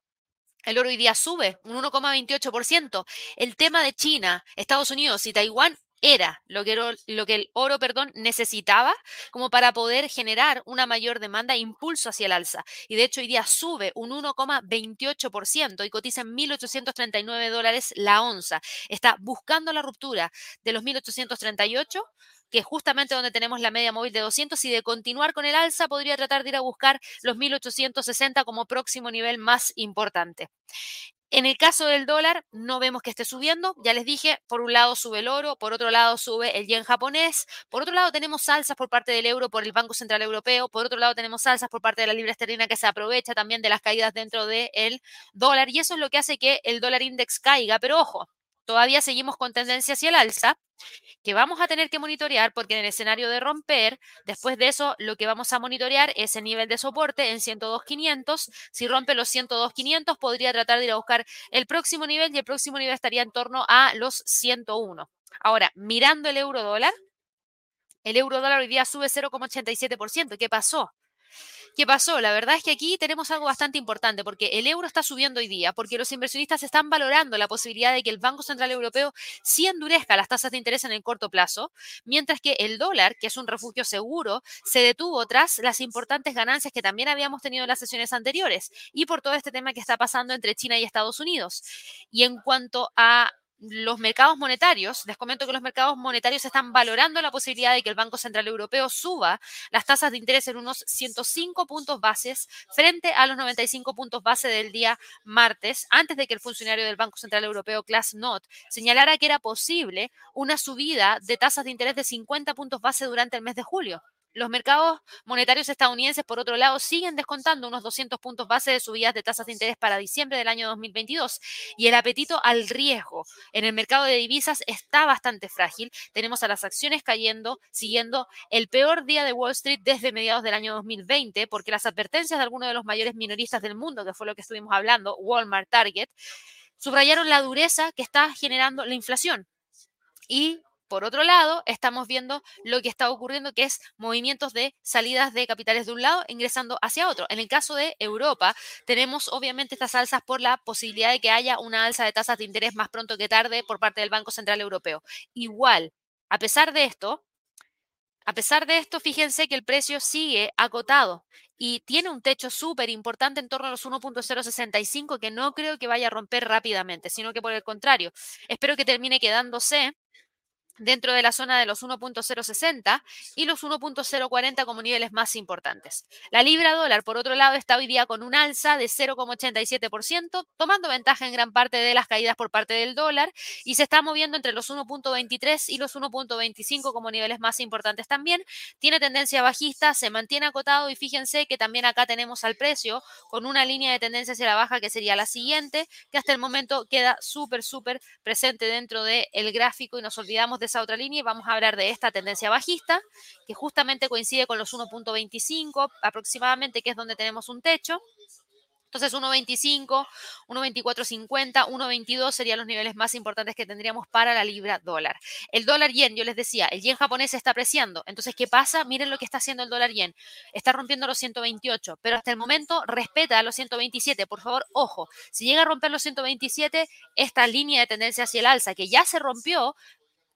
El oro hoy día sube un 1,28%. El tema de China, Estados Unidos y Taiwán era lo que, el oro perdón, necesitaba como para poder generar una mayor demanda e impulso hacia el alza. Y de hecho hoy día sube un 1,28% y cotiza en 1.839 dólares la onza. Está buscando la ruptura de los 1.838 que es justamente donde tenemos la media móvil de 200 y de continuar con el alza podría tratar de ir a buscar los 1860 como próximo nivel más importante. En el caso del dólar, no vemos que esté subiendo. Ya les dije, por un lado sube el oro, por otro lado sube el yen japonés, por otro lado tenemos alzas por parte del euro por el Banco Central Europeo, por otro lado tenemos alzas por parte de la libra esterlina que se aprovecha también de las caídas dentro del dólar y eso es lo que hace que el dólar index caiga. Pero ojo, todavía seguimos con tendencia hacia el alza, que vamos a tener que monitorear porque en el escenario de romper, después de eso, lo que vamos a monitorear es el nivel de soporte en 102.500. Si rompe los 102.500, podría tratar de ir a buscar el próximo nivel y el próximo nivel estaría en torno a los 101. Ahora, mirando el euro dólar, el euro dólar hoy día sube 0,87%. ¿Qué pasó? ¿Qué pasó? La verdad es que aquí tenemos algo bastante importante porque el euro está subiendo hoy día, porque los inversionistas están valorando la posibilidad de que el Banco Central Europeo sí endurezca las tasas de interés en el corto plazo, mientras que el dólar, que es un refugio seguro, se detuvo tras las importantes ganancias que también habíamos tenido en las sesiones anteriores y por todo este tema que está pasando entre China y Estados Unidos. Y en cuanto a los mercados monetarios, les comento que los mercados monetarios están valorando la posibilidad de que el Banco Central Europeo suba las tasas de interés en unos 105 puntos bases frente a los 95 puntos base del día martes, antes de que el funcionario del Banco Central Europeo, Klaas Not, señalara que era posible una subida de tasas de interés de 50 puntos base durante el mes de julio. Los mercados monetarios estadounidenses, por otro lado, siguen descontando unos 200 puntos base de subidas de tasas de interés para diciembre del año 2022 y el apetito al riesgo en el mercado de divisas está bastante frágil. Tenemos a las acciones cayendo, siguiendo el peor día de Wall Street desde mediados del año 2020, porque las advertencias de algunos de los mayores minoristas del mundo, que fue lo que estuvimos hablando, Walmart, Target, subrayaron la dureza que está generando la inflación. Y por otro lado, estamos viendo lo que está ocurriendo, que es movimientos de salidas de capitales de un lado ingresando hacia otro. En el caso de Europa, tenemos obviamente estas alzas por la posibilidad de que haya una alza de tasas de interés más pronto que tarde por parte del Banco Central Europeo. Igual, a pesar de esto, a pesar de esto, fíjense que el precio sigue acotado y tiene un techo súper importante en torno a los 1.065 que no creo que vaya a romper rápidamente, sino que por el contrario, espero que termine quedándose dentro de la zona de los 1.060 y los 1.040 como niveles más importantes. La libra dólar, por otro lado, está hoy día con un alza de 0,87%, tomando ventaja en gran parte de las caídas por parte del dólar y se está moviendo entre los 1.23 y los 1.25 como niveles más importantes también. Tiene tendencia bajista, se mantiene acotado y fíjense que también acá tenemos al precio con una línea de tendencia hacia la baja que sería la siguiente, que hasta el momento queda súper, súper presente dentro del gráfico y nos olvidamos de esa otra línea y vamos a hablar de esta tendencia bajista, que justamente coincide con los 1.25 aproximadamente, que es donde tenemos un techo. Entonces 1.25, 1.2450, 1.22 serían los niveles más importantes que tendríamos para la libra dólar. El dólar yen, yo les decía, el yen japonés está apreciando. Entonces, ¿qué pasa? Miren lo que está haciendo el dólar yen. Está rompiendo los 128, pero hasta el momento respeta los 127. Por favor, ojo, si llega a romper los 127, esta línea de tendencia hacia el alza que ya se rompió,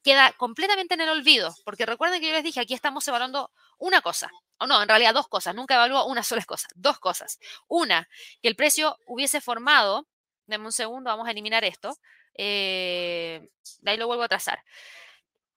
queda completamente en el olvido, porque recuerden que yo les dije, aquí estamos evaluando una cosa, o no, en realidad dos cosas, nunca evalúo una sola cosa, dos cosas. Una, que el precio hubiese formado, denme un segundo, vamos a eliminar esto, eh, de ahí lo vuelvo a trazar.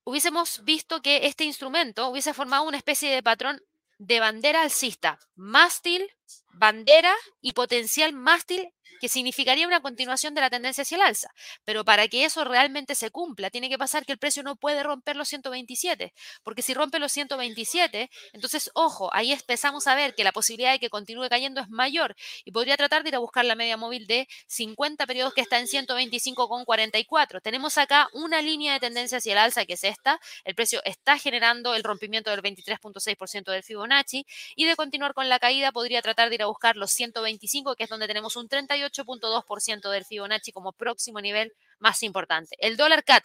Hubiésemos visto que este instrumento hubiese formado una especie de patrón de bandera alcista, mástil, bandera y potencial mástil que significaría una continuación de la tendencia hacia el alza. Pero para que eso realmente se cumpla, tiene que pasar que el precio no puede romper los 127, porque si rompe los 127, entonces, ojo, ahí empezamos a ver que la posibilidad de que continúe cayendo es mayor y podría tratar de ir a buscar la media móvil de 50 periodos que está en 125,44. Tenemos acá una línea de tendencia hacia el alza que es esta, el precio está generando el rompimiento del 23.6% del Fibonacci y de continuar con la caída podría tratar de ir a buscar los 125, que es donde tenemos un 38.2% del Fibonacci como próximo nivel más importante. El dólar CAT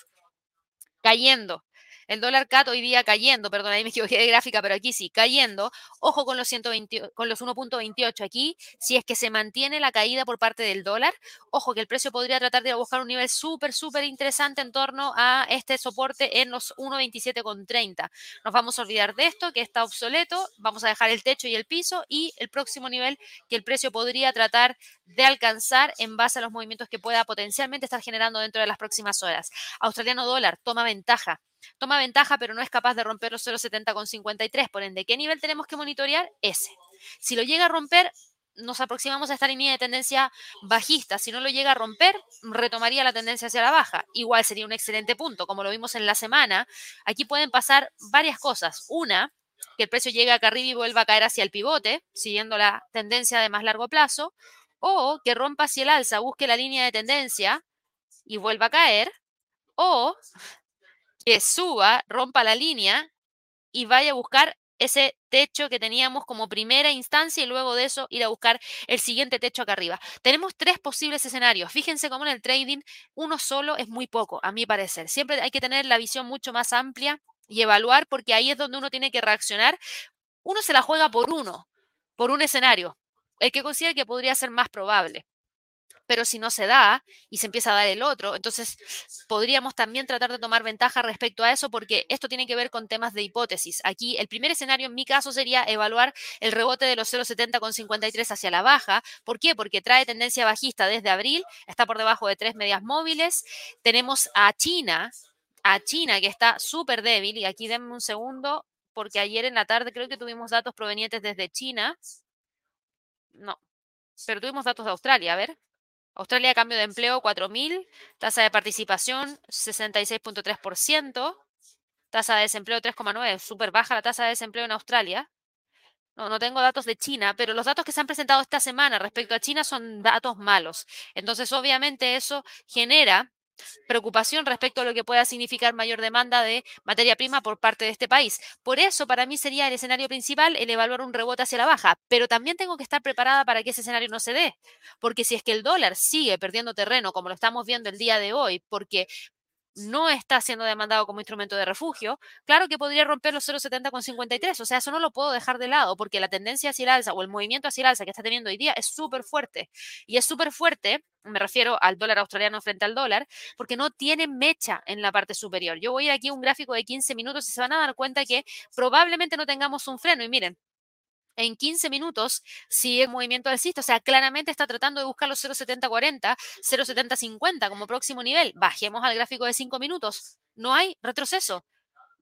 cayendo el dólar CAT hoy día cayendo, perdón, ahí me equivoqué de gráfica, pero aquí sí, cayendo. Ojo con los, 120, con los 1.28 aquí, si es que se mantiene la caída por parte del dólar. Ojo que el precio podría tratar de buscar un nivel súper, súper interesante en torno a este soporte en los 1.27,30. Nos vamos a olvidar de esto, que está obsoleto. Vamos a dejar el techo y el piso y el próximo nivel que el precio podría tratar de alcanzar en base a los movimientos que pueda potencialmente estar generando dentro de las próximas horas. Australiano dólar toma ventaja toma ventaja, pero no es capaz de romper los 0,70,53. Por ende, ¿qué nivel tenemos que monitorear? Ese. Si lo llega a romper, nos aproximamos a esta línea de tendencia bajista. Si no lo llega a romper, retomaría la tendencia hacia la baja. Igual sería un excelente punto, como lo vimos en la semana. Aquí pueden pasar varias cosas. Una, que el precio llegue acá arriba y vuelva a caer hacia el pivote, siguiendo la tendencia de más largo plazo, o que rompa hacia el alza, busque la línea de tendencia y vuelva a caer, o que suba, rompa la línea y vaya a buscar ese techo que teníamos como primera instancia y luego de eso ir a buscar el siguiente techo acá arriba. Tenemos tres posibles escenarios. Fíjense cómo en el trading uno solo es muy poco, a mi parecer. Siempre hay que tener la visión mucho más amplia y evaluar porque ahí es donde uno tiene que reaccionar. Uno se la juega por uno, por un escenario, el que considera que podría ser más probable pero si no se da y se empieza a dar el otro, entonces podríamos también tratar de tomar ventaja respecto a eso porque esto tiene que ver con temas de hipótesis. Aquí el primer escenario en mi caso sería evaluar el rebote de los 0,70 con 53 hacia la baja. ¿Por qué? Porque trae tendencia bajista desde abril, está por debajo de tres medias móviles. Tenemos a China, a China que está súper débil y aquí denme un segundo porque ayer en la tarde creo que tuvimos datos provenientes desde China. No, pero tuvimos datos de Australia, a ver. Australia, cambio de empleo 4.000, tasa de participación 66.3%, tasa de desempleo 3,9, súper baja la tasa de desempleo en Australia. No, no tengo datos de China, pero los datos que se han presentado esta semana respecto a China son datos malos. Entonces, obviamente, eso genera preocupación respecto a lo que pueda significar mayor demanda de materia prima por parte de este país. Por eso, para mí sería el escenario principal el evaluar un rebote hacia la baja, pero también tengo que estar preparada para que ese escenario no se dé, porque si es que el dólar sigue perdiendo terreno, como lo estamos viendo el día de hoy, porque no está siendo demandado como instrumento de refugio, claro que podría romper los 0,70 con 53. O sea, eso no lo puedo dejar de lado porque la tendencia hacia el alza o el movimiento hacia el alza que está teniendo hoy día es súper fuerte. Y es súper fuerte, me refiero al dólar australiano frente al dólar, porque no tiene mecha en la parte superior. Yo voy a ir aquí un gráfico de 15 minutos y se van a dar cuenta que probablemente no tengamos un freno. Y miren, en 15 minutos sigue el movimiento alcista, o sea, claramente está tratando de buscar los 0,7040, 0,7050 como próximo nivel. Bajemos al gráfico de 5 minutos. no hay retroceso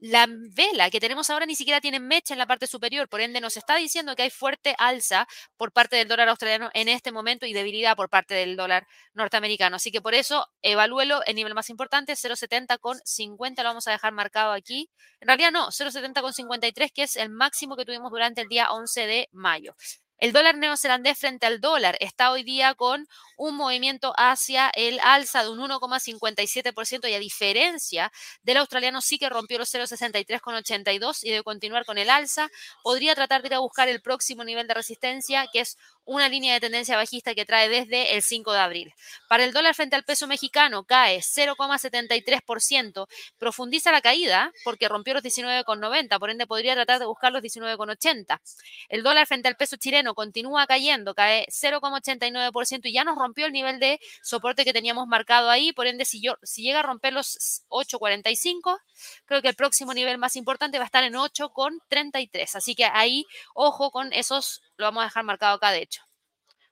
la vela que tenemos ahora ni siquiera tiene mecha en la parte superior, por ende nos está diciendo que hay fuerte alza por parte del dólar australiano en este momento y debilidad por parte del dólar norteamericano. Así que por eso evalúelo el nivel más importante, 0,70 con 50, lo vamos a dejar marcado aquí. En realidad no, 0,70 con 53, que es el máximo que tuvimos durante el día 11 de mayo. El dólar neozelandés frente al dólar está hoy día con un movimiento hacia el alza de un 1,57% y a diferencia del australiano sí que rompió los 0,63,82 y debe continuar con el alza. Podría tratar de ir a buscar el próximo nivel de resistencia que es una línea de tendencia bajista que trae desde el 5 de abril. Para el dólar frente al peso mexicano cae 0,73%, profundiza la caída porque rompió los 19,90, por ende podría tratar de buscar los 19,80. El dólar frente al peso chileno continúa cayendo, cae 0,89% y ya nos rompió el nivel de soporte que teníamos marcado ahí, por ende si, yo, si llega a romper los 8,45, creo que el próximo nivel más importante va a estar en 8,33, así que ahí ojo con esos, lo vamos a dejar marcado acá de hecho.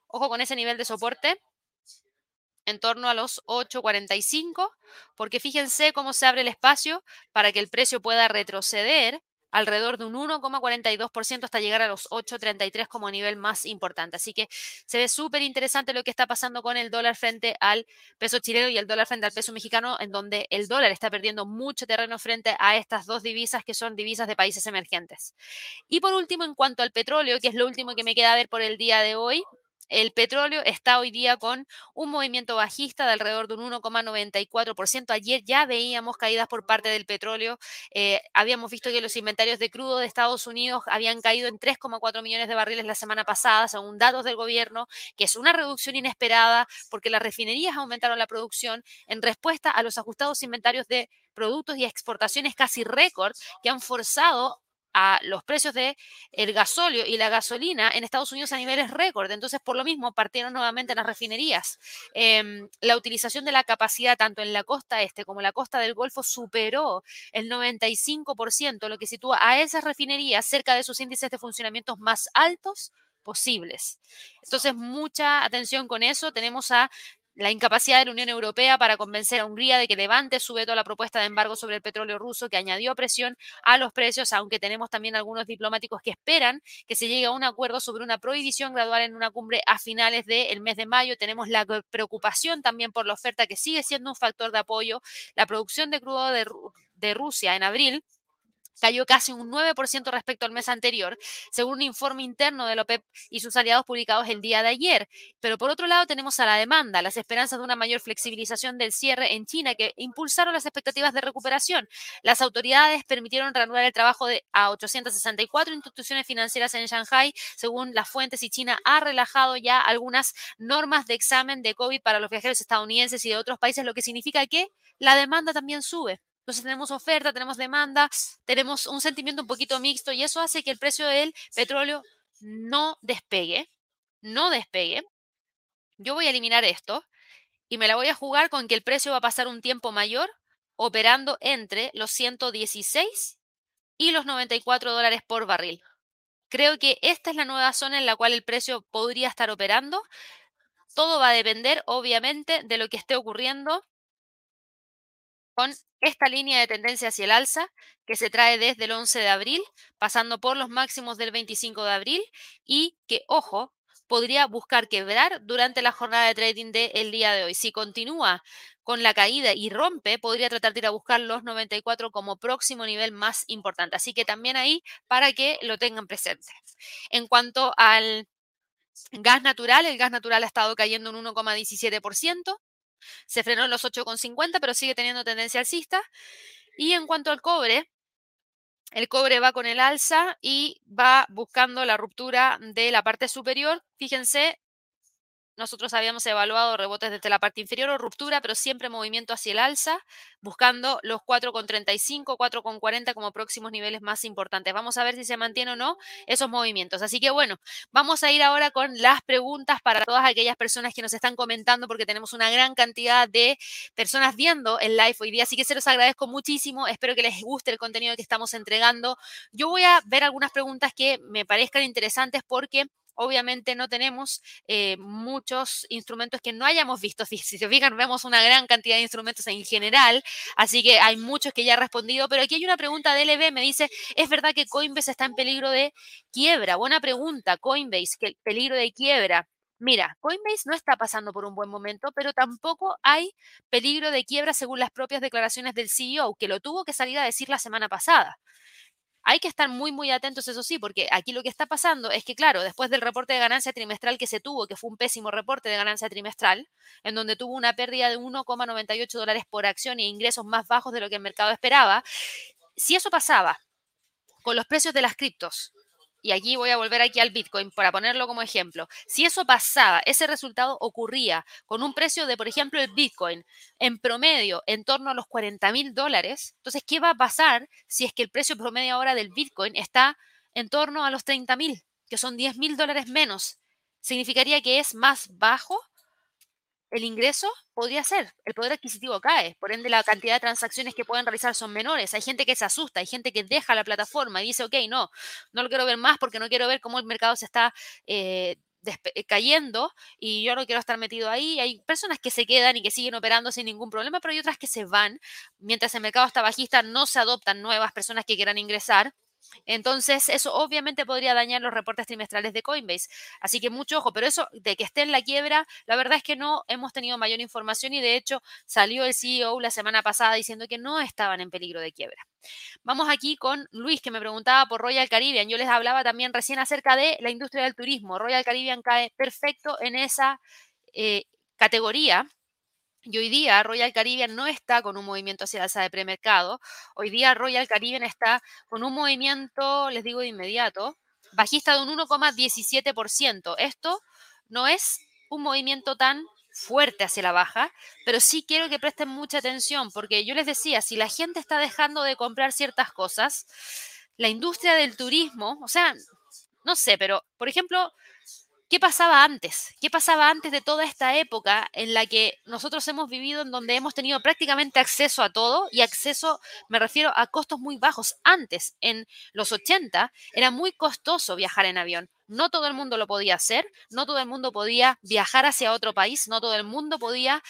Ojo con ese nivel de soporte en torno a los 8.45, porque fíjense cómo se abre el espacio para que el precio pueda retroceder alrededor de un 1,42% hasta llegar a los 8,33 como nivel más importante. Así que se ve súper interesante lo que está pasando con el dólar frente al peso chileno y el dólar frente al peso mexicano, en donde el dólar está perdiendo mucho terreno frente a estas dos divisas que son divisas de países emergentes. Y por último, en cuanto al petróleo, que es lo último que me queda ver por el día de hoy, el petróleo está hoy día con un movimiento bajista de alrededor de un 1,94%. Ayer ya veíamos caídas por parte del petróleo. Eh, habíamos visto que los inventarios de crudo de Estados Unidos habían caído en 3,4 millones de barriles la semana pasada, según datos del gobierno, que es una reducción inesperada porque las refinerías aumentaron la producción en respuesta a los ajustados inventarios de productos y exportaciones casi récord que han forzado a los precios de el gasóleo y la gasolina en Estados Unidos a niveles récord. Entonces, por lo mismo, partieron nuevamente las refinerías. Em, la utilización de la capacidad tanto en la costa este como en la costa del Golfo superó el 95%, lo que sitúa a esas refinerías cerca de sus índices de funcionamiento más altos posibles. Entonces, mucha atención con eso. Tenemos a la incapacidad de la Unión Europea para convencer a Hungría de que levante su veto a la propuesta de embargo sobre el petróleo ruso, que añadió presión a los precios, aunque tenemos también algunos diplomáticos que esperan que se llegue a un acuerdo sobre una prohibición gradual en una cumbre a finales del mes de mayo. Tenemos la preocupación también por la oferta, que sigue siendo un factor de apoyo. La producción de crudo de, de Rusia en abril cayó casi un 9% respecto al mes anterior, según un informe interno de la OPEP y sus aliados publicados el día de ayer. Pero por otro lado tenemos a la demanda, las esperanzas de una mayor flexibilización del cierre en China que impulsaron las expectativas de recuperación. Las autoridades permitieron reanudar el trabajo de a 864 instituciones financieras en Shanghai, según las fuentes, y China ha relajado ya algunas normas de examen de COVID para los viajeros estadounidenses y de otros países, lo que significa que la demanda también sube. Entonces tenemos oferta, tenemos demanda, tenemos un sentimiento un poquito mixto y eso hace que el precio del petróleo no despegue, no despegue. Yo voy a eliminar esto y me la voy a jugar con que el precio va a pasar un tiempo mayor operando entre los 116 y los 94 dólares por barril. Creo que esta es la nueva zona en la cual el precio podría estar operando. Todo va a depender, obviamente, de lo que esté ocurriendo con esta línea de tendencia hacia el alza que se trae desde el 11 de abril, pasando por los máximos del 25 de abril y que, ojo, podría buscar quebrar durante la jornada de trading del día de hoy. Si continúa con la caída y rompe, podría tratar de ir a buscar los 94 como próximo nivel más importante. Así que también ahí para que lo tengan presente. En cuanto al gas natural, el gas natural ha estado cayendo un 1,17%. Se frenó en los 8,50, pero sigue teniendo tendencia alcista. Y en cuanto al cobre, el cobre va con el alza y va buscando la ruptura de la parte superior. Fíjense, nosotros habíamos evaluado rebotes desde la parte inferior o ruptura, pero siempre movimiento hacia el alza, buscando los 4,35, 4,40 como próximos niveles más importantes. Vamos a ver si se mantiene o no esos movimientos. Así que bueno, vamos a ir ahora con las preguntas para todas aquellas personas que nos están comentando, porque tenemos una gran cantidad de personas viendo el live hoy día. Así que se los agradezco muchísimo. Espero que les guste el contenido que estamos entregando. Yo voy a ver algunas preguntas que me parezcan interesantes porque obviamente no tenemos eh, muchos instrumentos que no hayamos visto. Si, se fijan, vemos una gran cantidad de instrumentos en general, así que hay muchos que ya han respondido, pero aquí hay una pregunta de LB, me dice, ¿es verdad que Coinbase está en peligro de quiebra? Buena pregunta, Coinbase, ¿qué peligro de quiebra? Mira, Coinbase no está pasando por un buen momento, pero tampoco hay peligro de quiebra según las propias declaraciones del CEO, que lo tuvo que salir a decir la semana pasada. Hay que estar muy, muy atentos, eso sí, porque aquí lo que está pasando es que, claro, después del reporte de ganancia trimestral que se tuvo, que fue un pésimo reporte de ganancia trimestral, en donde tuvo una pérdida de 1,98 dólares por acción e ingresos más bajos de lo que el mercado esperaba, si eso pasaba con los precios de las criptos, y aquí voy a volver aquí al Bitcoin para ponerlo como ejemplo. Si eso pasaba, ese resultado ocurría con un precio de, por ejemplo, el Bitcoin en promedio en torno a los 40 mil dólares, entonces, ¿qué va a pasar si es que el precio promedio ahora del Bitcoin está en torno a los 30 mil, que son 10 mil dólares menos? ¿Significaría que es más bajo el ingreso podría ser, el poder adquisitivo cae, por ende la cantidad de transacciones que pueden realizar son menores. Hay gente que se asusta, hay gente que deja la plataforma y dice, ok, no, no lo quiero ver más porque no quiero ver cómo el mercado se está eh, eh, cayendo y yo no quiero estar metido ahí. Hay personas que se quedan y que siguen operando sin ningún problema, pero hay otras que se van. Mientras el mercado está bajista, no se adoptan nuevas personas que quieran ingresar entonces, eso obviamente podría dañar los reportes trimestrales de Coinbase. Así que mucho ojo, pero eso de que esté en la quiebra, la verdad es que no hemos tenido mayor información y de hecho salió el CEO la semana pasada diciendo que no estaban en peligro de quiebra. Vamos aquí con Luis, que me preguntaba por Royal Caribbean. Yo les hablaba también recién acerca de la industria del turismo. Royal Caribbean cae perfecto en esa eh, categoría y hoy día Royal Caribbean no está con un movimiento hacia la alza de premercado. Hoy día Royal Caribbean está con un movimiento, les digo de inmediato, bajista de un 1,17%. Esto no es un movimiento tan fuerte hacia la baja, pero sí quiero que presten mucha atención porque yo les decía, si la gente está dejando de comprar ciertas cosas, la industria del turismo, o sea, no sé, pero por ejemplo, ¿Qué pasaba antes? ¿Qué pasaba antes de toda esta época en la que nosotros hemos vivido, en donde hemos tenido prácticamente acceso a todo y acceso, me refiero a costos muy bajos? Antes, en los 80, era muy costoso viajar en avión. No todo el mundo lo podía hacer, no todo el mundo podía viajar hacia otro país, no todo el mundo podía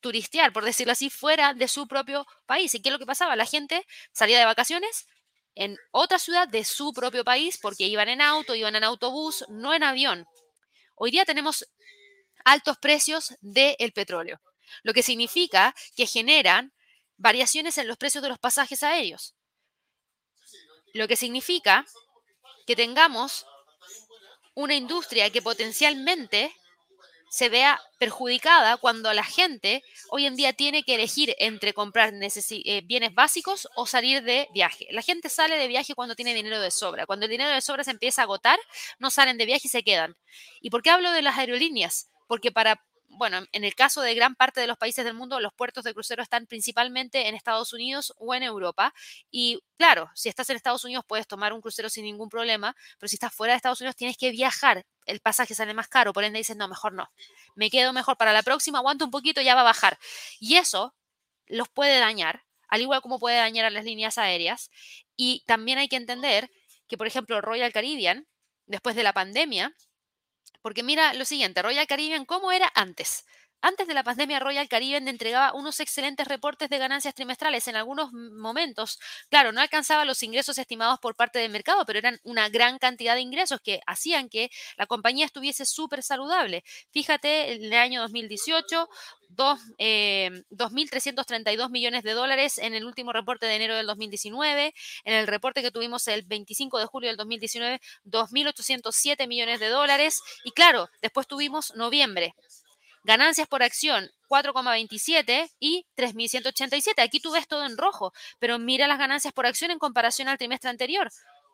turistear, por decirlo así, fuera de su propio país. ¿Y qué es lo que pasaba? La gente salía de vacaciones en otra ciudad de su propio país porque iban en auto, iban en autobús, no en avión. Hoy día tenemos altos precios del petróleo, lo que significa que generan variaciones en los precios de los pasajes aéreos. Lo que significa que tengamos una industria que potencialmente se vea perjudicada cuando la gente hoy en día tiene que elegir entre comprar eh, bienes básicos o salir de viaje. La gente sale de viaje cuando tiene dinero de sobra. Cuando el dinero de sobra se empieza a agotar, no salen de viaje y se quedan. ¿Y por qué hablo de las aerolíneas? Porque para bueno, en el caso de gran parte de los países del mundo, los puertos de crucero están principalmente en Estados Unidos o en Europa. Y claro, si estás en Estados Unidos puedes tomar un crucero sin ningún problema, pero si estás fuera de Estados Unidos tienes que viajar. El pasaje sale más caro, por ende dices, no, mejor no. Me quedo mejor para la próxima, aguanto un poquito, ya va a bajar. Y eso los puede dañar, al igual como puede dañar a las líneas aéreas. Y también hay que entender que, por ejemplo, Royal Caribbean, después de la pandemia, porque mira lo siguiente, Royal Caribbean, ¿cómo era antes? Antes de la pandemia, Royal Caribbean entregaba unos excelentes reportes de ganancias trimestrales. En algunos momentos, claro, no alcanzaba los ingresos estimados por parte del mercado, pero eran una gran cantidad de ingresos que hacían que la compañía estuviese súper saludable. Fíjate, en el año 2018, 2.332 eh, millones de dólares en el último reporte de enero del 2019. En el reporte que tuvimos el 25 de julio del 2019, 2.807 millones de dólares. Y claro, después tuvimos noviembre, Ganancias por acción 4,27 y 3.187. Aquí tú ves todo en rojo, pero mira las ganancias por acción en comparación al trimestre anterior.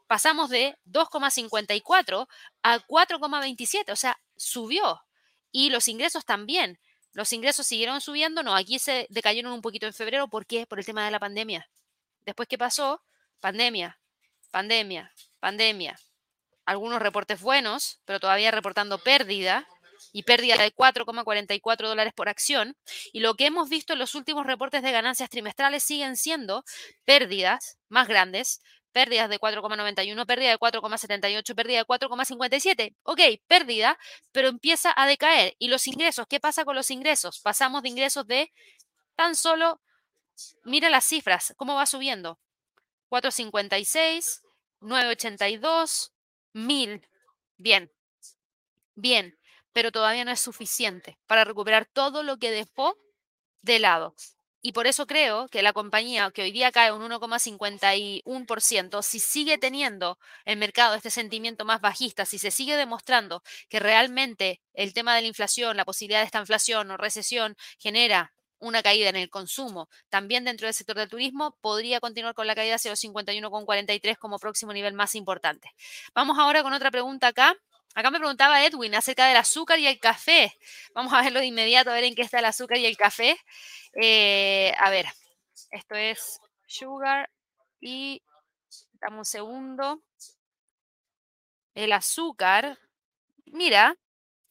Pasamos de 2,54 a 4,27, o sea, subió. Y los ingresos también. Los ingresos siguieron subiendo, no, aquí se decayeron un poquito en febrero. ¿Por qué? Por el tema de la pandemia. Después, ¿qué pasó? Pandemia, pandemia, pandemia. Algunos reportes buenos, pero todavía reportando pérdida y pérdida de 4,44 dólares por acción. Y lo que hemos visto en los últimos reportes de ganancias trimestrales siguen siendo pérdidas más grandes, pérdidas de 4,91, pérdida de 4,78, pérdida de 4,57. Ok, pérdida, pero empieza a decaer. ¿Y los ingresos? ¿Qué pasa con los ingresos? Pasamos de ingresos de tan solo, mira las cifras, cómo va subiendo. 4,56, 9,82, 1000. Bien, bien, pero todavía no es suficiente para recuperar todo lo que dejó de lado. Y por eso creo que la compañía que hoy día cae un 1,51%, si sigue teniendo el mercado este sentimiento más bajista, si se sigue demostrando que realmente el tema de la inflación, la posibilidad de esta inflación o recesión genera una caída en el consumo, también dentro del sector del turismo, podría continuar con la caída hacia los 51,43 como próximo nivel más importante. Vamos ahora con otra pregunta acá. Acá me preguntaba Edwin acerca del azúcar y el café. Vamos a verlo de inmediato, a ver en qué está el azúcar y el café. Eh, a ver, esto es sugar y dame un segundo. El azúcar. Mira,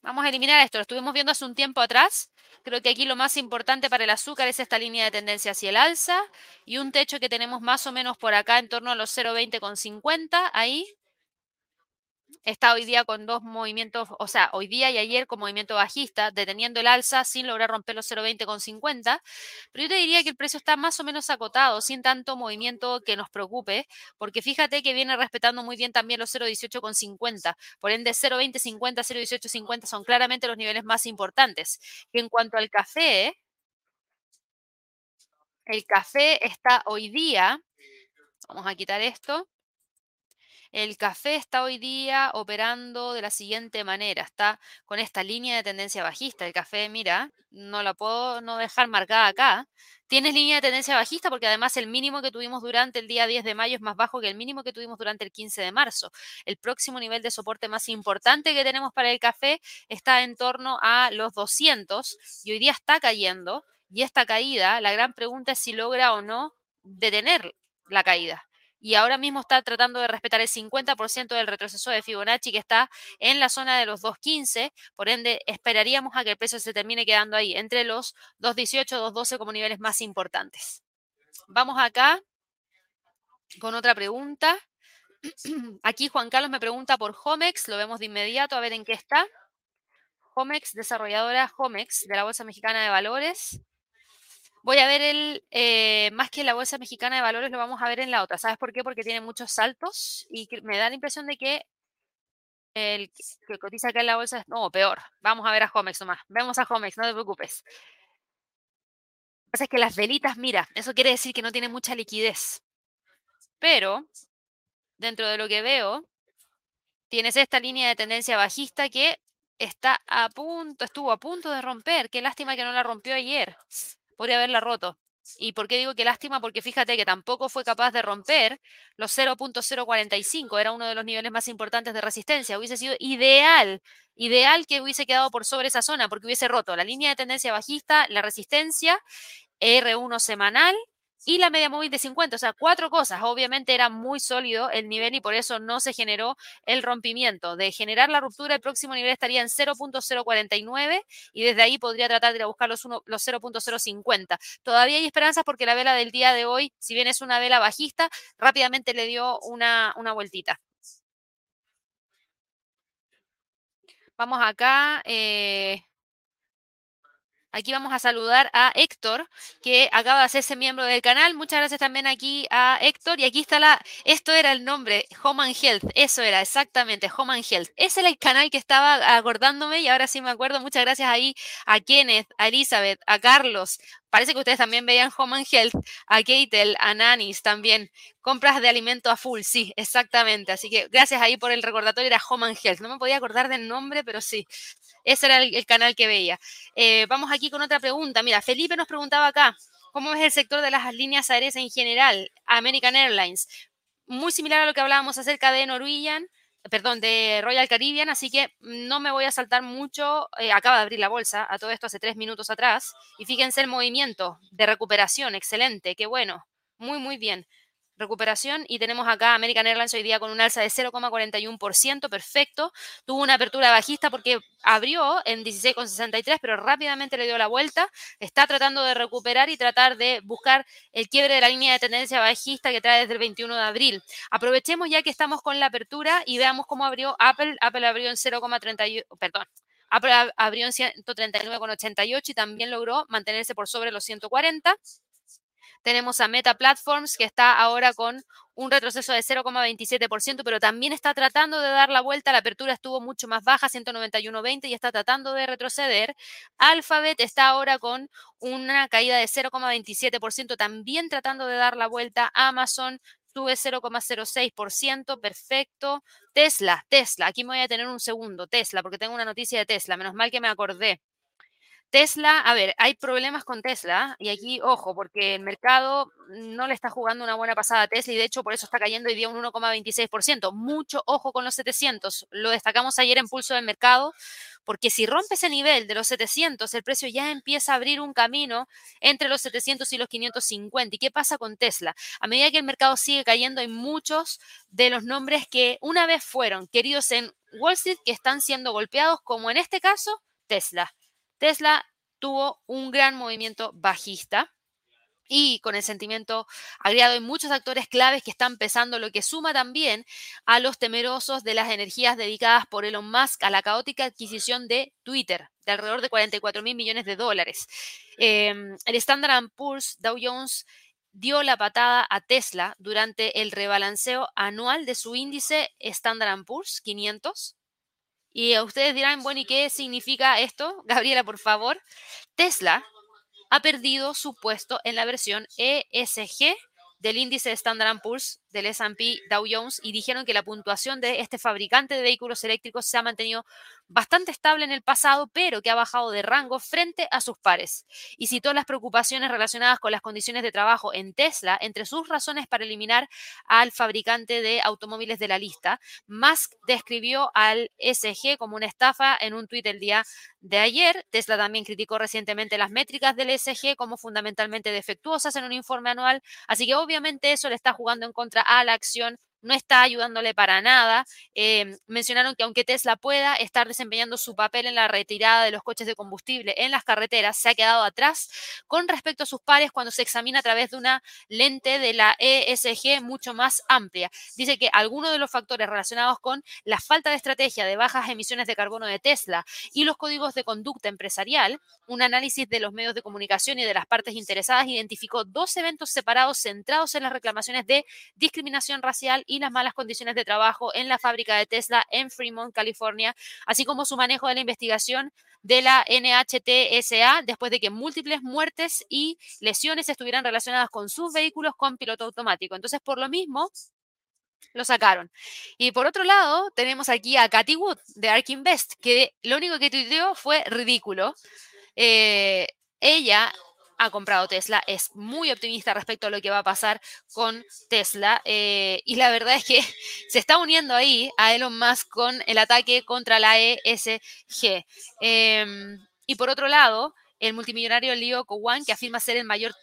vamos a eliminar esto. Lo estuvimos viendo hace un tiempo atrás. Creo que aquí lo más importante para el azúcar es esta línea de tendencia hacia el alza y un techo que tenemos más o menos por acá en torno a los 0,20,50 ahí está hoy día con dos movimientos, o sea, hoy día y ayer con movimiento bajista, deteniendo el alza sin lograr romper los 0,20 con 50, pero yo te diría que el precio está más o menos acotado, sin tanto movimiento que nos preocupe, porque fíjate que viene respetando muy bien también los 0,18 con 50, por ende 0,20, 50, 0,18, 50 son claramente los niveles más importantes. Y en cuanto al café, el café está hoy día, vamos a quitar esto, el café está hoy día operando de la siguiente manera, está con esta línea de tendencia bajista. El café, mira, no la puedo no dejar marcada acá. Tienes línea de tendencia bajista porque además el mínimo que tuvimos durante el día 10 de mayo es más bajo que el mínimo que tuvimos durante el 15 de marzo. El próximo nivel de soporte más importante que tenemos para el café está en torno a los 200 y hoy día está cayendo. Y esta caída, la gran pregunta es si logra o no detener la caída y ahora mismo está tratando de respetar el 50% del retroceso de Fibonacci que está en la zona de los 2.15, por ende esperaríamos a que el precio se termine quedando ahí entre los 2.18, 2.12 como niveles más importantes. Vamos acá con otra pregunta. Aquí Juan Carlos me pregunta por Homex, lo vemos de inmediato a ver en qué está. Homex, desarrolladora Homex de la Bolsa Mexicana de Valores. Voy a ver el, eh, más que la Bolsa Mexicana de Valores, lo vamos a ver en la otra. ¿Sabes por qué? Porque tiene muchos saltos y me da la impresión de que el que cotiza acá en la bolsa es, no, peor. Vamos a ver a Homex nomás. Vemos a Homex, no te preocupes. Lo que pasa es que las velitas, mira, eso quiere decir que no tiene mucha liquidez. Pero, dentro de lo que veo, tienes esta línea de tendencia bajista que está a punto, estuvo a punto de romper. Qué lástima que no la rompió ayer podría haberla roto. ¿Y por qué digo que lástima? Porque fíjate que tampoco fue capaz de romper los 0.045, era uno de los niveles más importantes de resistencia. Hubiese sido ideal, ideal que hubiese quedado por sobre esa zona, porque hubiese roto la línea de tendencia bajista, la resistencia, R1 semanal y la media móvil de 50. O sea, cuatro cosas. Obviamente era muy sólido el nivel y por eso no se generó el rompimiento. De generar la ruptura, el próximo nivel estaría en 0.049 y desde ahí podría tratar de ir a buscar los, los 0.050. Todavía hay esperanzas porque la vela del día de hoy, si bien es una vela bajista, rápidamente le dio una, una vueltita. Vamos acá. Eh, Aquí vamos a saludar a Héctor, que acaba de hacerse miembro del canal. Muchas gracias también aquí a Héctor. Y aquí está la, esto era el nombre, Home and Health. Eso era, exactamente, Home and Health. Ese era el canal que estaba acordándome y ahora sí me acuerdo. Muchas gracias ahí a Kenneth, a Elizabeth, a Carlos. Parece que ustedes también veían Home and Health, a Keitel, a Nanis también. Compras de alimento a full, sí, exactamente. Así que gracias ahí por el recordatorio, era Home and Health. No me podía acordar del nombre, pero sí. Ese era el, canal que veía. Eh, vamos aquí con otra pregunta. Mira, Felipe nos preguntaba acá, ¿cómo es el sector de las líneas aéreas en general? American Airlines. Muy similar a lo que hablábamos acerca de Norwegian, perdón, de Royal Caribbean, así que no me voy a saltar mucho. Eh, acaba de abrir la bolsa a todo esto hace tres minutos atrás. Y fíjense el movimiento de recuperación, excelente, qué bueno, muy, muy bien. Recuperación y tenemos acá American Airlines hoy día con un alza de 0,41%, perfecto. Tuvo una apertura bajista porque abrió en 16,63, pero rápidamente le dio la vuelta. Está tratando de recuperar y tratar de buscar el quiebre de la línea de tendencia bajista que trae desde el 21 de abril. Aprovechemos ya que estamos con la apertura y veamos cómo abrió Apple. Apple abrió en 0,31, perdón, Apple abrió en 139,88 y también logró mantenerse por sobre los 140. Tenemos a Meta Platforms, que está ahora con un retroceso de 0,27%, pero también está tratando de dar la vuelta. La apertura estuvo mucho más baja, 191,20, y está tratando de retroceder. Alphabet está ahora con una caída de 0,27%, también tratando de dar la vuelta. Amazon sube 0,06%, perfecto. Tesla, Tesla, aquí me voy a tener un segundo, Tesla, porque tengo una noticia de Tesla, menos mal que me acordé. Tesla, a ver, hay problemas con Tesla y aquí, ojo, porque el mercado no le está jugando una buena pasada a Tesla y de hecho por eso está cayendo hoy día un 1,26%. Mucho ojo con los 700. Lo destacamos ayer en pulso del mercado porque si rompe ese nivel de los 700, el precio ya empieza a abrir un camino entre los 700 y los 550. ¿Y qué pasa con Tesla? A medida que el mercado sigue cayendo, hay muchos de los nombres que una vez fueron queridos en Wall Street que están siendo golpeados, como en este caso Tesla. Tesla tuvo un gran movimiento bajista y con el sentimiento agregado hay muchos actores claves que están pesando, lo que suma también a los temerosos de las energías dedicadas por Elon Musk a la caótica adquisición de Twitter, de alrededor de 44 mil millones de dólares. Em, el Standard Poor's Dow Jones dio la patada a Tesla durante el rebalanceo anual de su índice Standard Poor's 500 y ustedes dirán, bueno, ¿y qué significa esto? Gabriela, por favor. Tesla ha perdido su puesto en la versión ESG del índice Standard Poor's del S&P Dow Jones y dijeron que la puntuación de este fabricante de vehículos eléctricos se ha mantenido bastante estable en el pasado, pero que ha bajado de rango frente a sus pares. Y citó las preocupaciones relacionadas con las condiciones de trabajo en Tesla entre sus razones para eliminar al fabricante de automóviles de la lista. Musk describió al SG como una estafa en un tuit el día de ayer. Tesla también criticó recientemente las métricas del SG como fundamentalmente defectuosas en un informe anual, así que obviamente eso le está jugando en contra a la acción no está ayudándole para nada. Eh, mencionaron que aunque Tesla pueda estar desempeñando su papel en la retirada de los coches de combustible en las carreteras, se ha quedado atrás con respecto a sus pares cuando se examina a través de una lente de la ESG mucho más amplia. Dice que algunos de los factores relacionados con la falta de estrategia de bajas emisiones de carbono de Tesla y los códigos de conducta empresarial, un análisis de los medios de comunicación y de las partes interesadas identificó dos eventos separados centrados en las reclamaciones de discriminación racial y las malas condiciones de trabajo en la fábrica de Tesla en Fremont, California, así como su manejo de la investigación de la NHTSA después de que múltiples muertes y lesiones estuvieran relacionadas con sus vehículos con piloto automático. Entonces, por lo mismo, lo sacaron. Y por otro lado, tenemos aquí a Katy Wood de Ark Invest, que lo único que tuiteó fue ridículo. Eh, ella ha comprado Tesla, es muy optimista respecto a lo que va a pasar con Tesla eh, y la verdad es que se está uniendo ahí a Elon Musk con el ataque contra la ESG. Em, y por otro lado, el multimillonario Leo Kowan, que afirma ser el mayor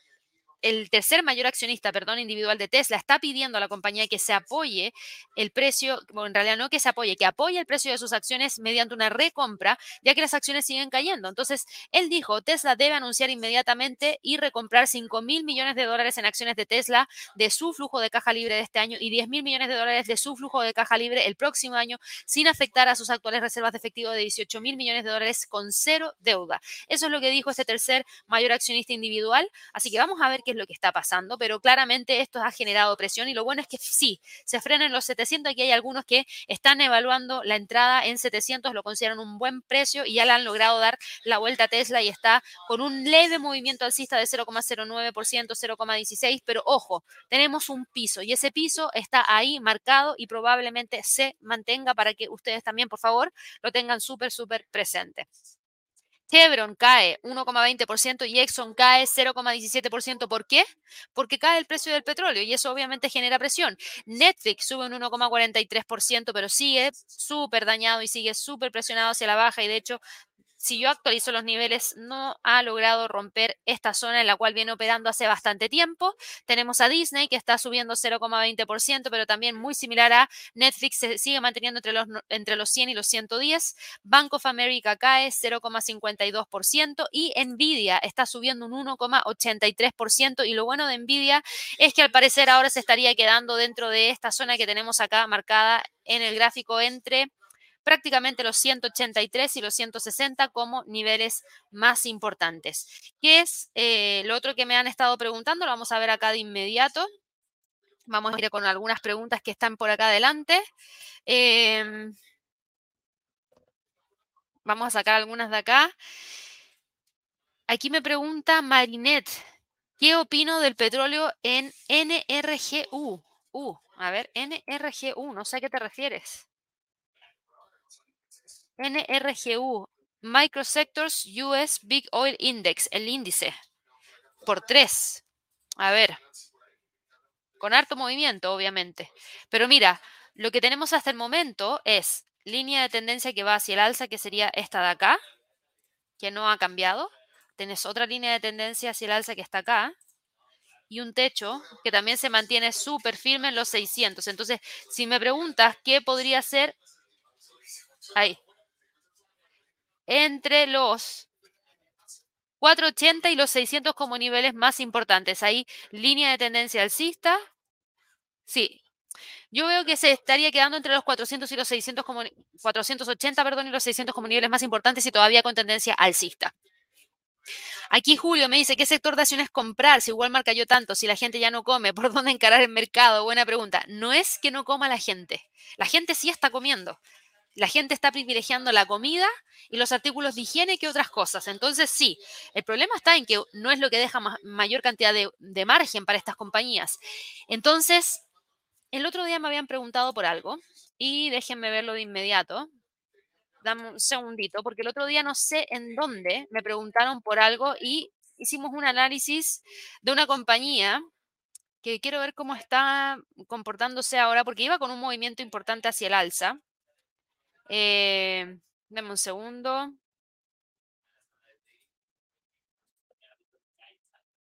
el tercer mayor accionista, perdón, individual de Tesla, está pidiendo a la compañía que se apoye el precio, bueno, en realidad no que se apoye, que apoye el precio de sus acciones mediante una recompra, ya que las acciones siguen cayendo. Entonces, él dijo, Tesla debe anunciar inmediatamente y recomprar 5 mil millones de dólares en acciones de Tesla de su flujo de caja libre de este año y 10 mil millones de dólares de su flujo de caja libre el próximo año, sin afectar a sus actuales reservas de efectivo de 18 mil millones de dólares con cero deuda. Eso es lo que dijo este tercer mayor accionista individual. Así que vamos a ver qué lo que está pasando, pero claramente esto ha generado presión y lo bueno es que sí, se frenan los 700, aquí hay algunos que están evaluando la entrada en 700, lo consideran un buen precio y ya le han logrado dar la vuelta a Tesla y está con un leve movimiento alcista de 0,09%, 0,16, pero ojo, tenemos un piso y ese piso está ahí marcado y probablemente se mantenga para que ustedes también, por favor, lo tengan súper, súper presente. Chevron cae 1,20% y Exxon cae 0,17%. ¿Por qué? Porque cae el precio del petróleo y eso obviamente genera presión. Netflix sube un 1,43%, pero sigue súper dañado y sigue súper presionado hacia la baja y de hecho si yo actualizo los niveles, no ha logrado romper esta zona en la cual viene operando hace bastante tiempo. Tenemos a Disney que está subiendo 0,20%, pero también muy similar a Netflix, se sigue manteniendo entre los, entre los 100 y los 110. Bank of America cae 0,52% y Nvidia está subiendo un 1,83%. Y lo bueno de Nvidia es que al parecer ahora se estaría quedando dentro de esta zona que tenemos acá marcada en el gráfico entre prácticamente los 183 y los 160 como niveles más importantes. ¿Qué es eh, lo otro que me han estado preguntando? Lo vamos a ver acá de inmediato. Vamos a ir con algunas preguntas que están por acá adelante. Em, vamos a sacar algunas de acá. Aquí me pregunta Marinette, ¿qué opino del petróleo en NRGU? Uh, a ver, NRGU, no sé a qué te refieres. NRGU, Microsectors US Big Oil Index, el índice, por tres. A ver, con harto movimiento, obviamente. Pero mira, lo que tenemos hasta el momento es línea de tendencia que va hacia el alza, que sería esta de acá, que no ha cambiado. Tienes otra línea de tendencia hacia el alza que está acá. Y un techo que también se mantiene súper firme en los 600. Entonces, si me preguntas qué podría ser, ahí, entre los 480 y los 600 como niveles más importantes. Ahí, línea de tendencia alcista. Sí. Yo veo que se estaría quedando entre los 400 y los 600 como 480, perdón, y los 600 como niveles más importantes y todavía con tendencia alcista. Aquí Julio me dice, ¿qué sector de acciones comprar? Si igual marca yo tanto, si la gente ya no come, ¿por dónde encarar el mercado? Buena pregunta. No es que no coma la gente. La gente sí está comiendo la gente está privilegiando la comida y los artículos de higiene que otras cosas. Entonces, sí, el problema está en que no es lo que deja mayor cantidad de, margen para estas compañías. Entonces, el otro día me habían preguntado por algo y déjenme verlo de inmediato. Dame un segundito, porque el otro día no sé en dónde me preguntaron por algo y hicimos un análisis de una compañía que quiero ver cómo está comportándose ahora, porque iba con un movimiento importante hacia el alza. Eh, dame un segundo.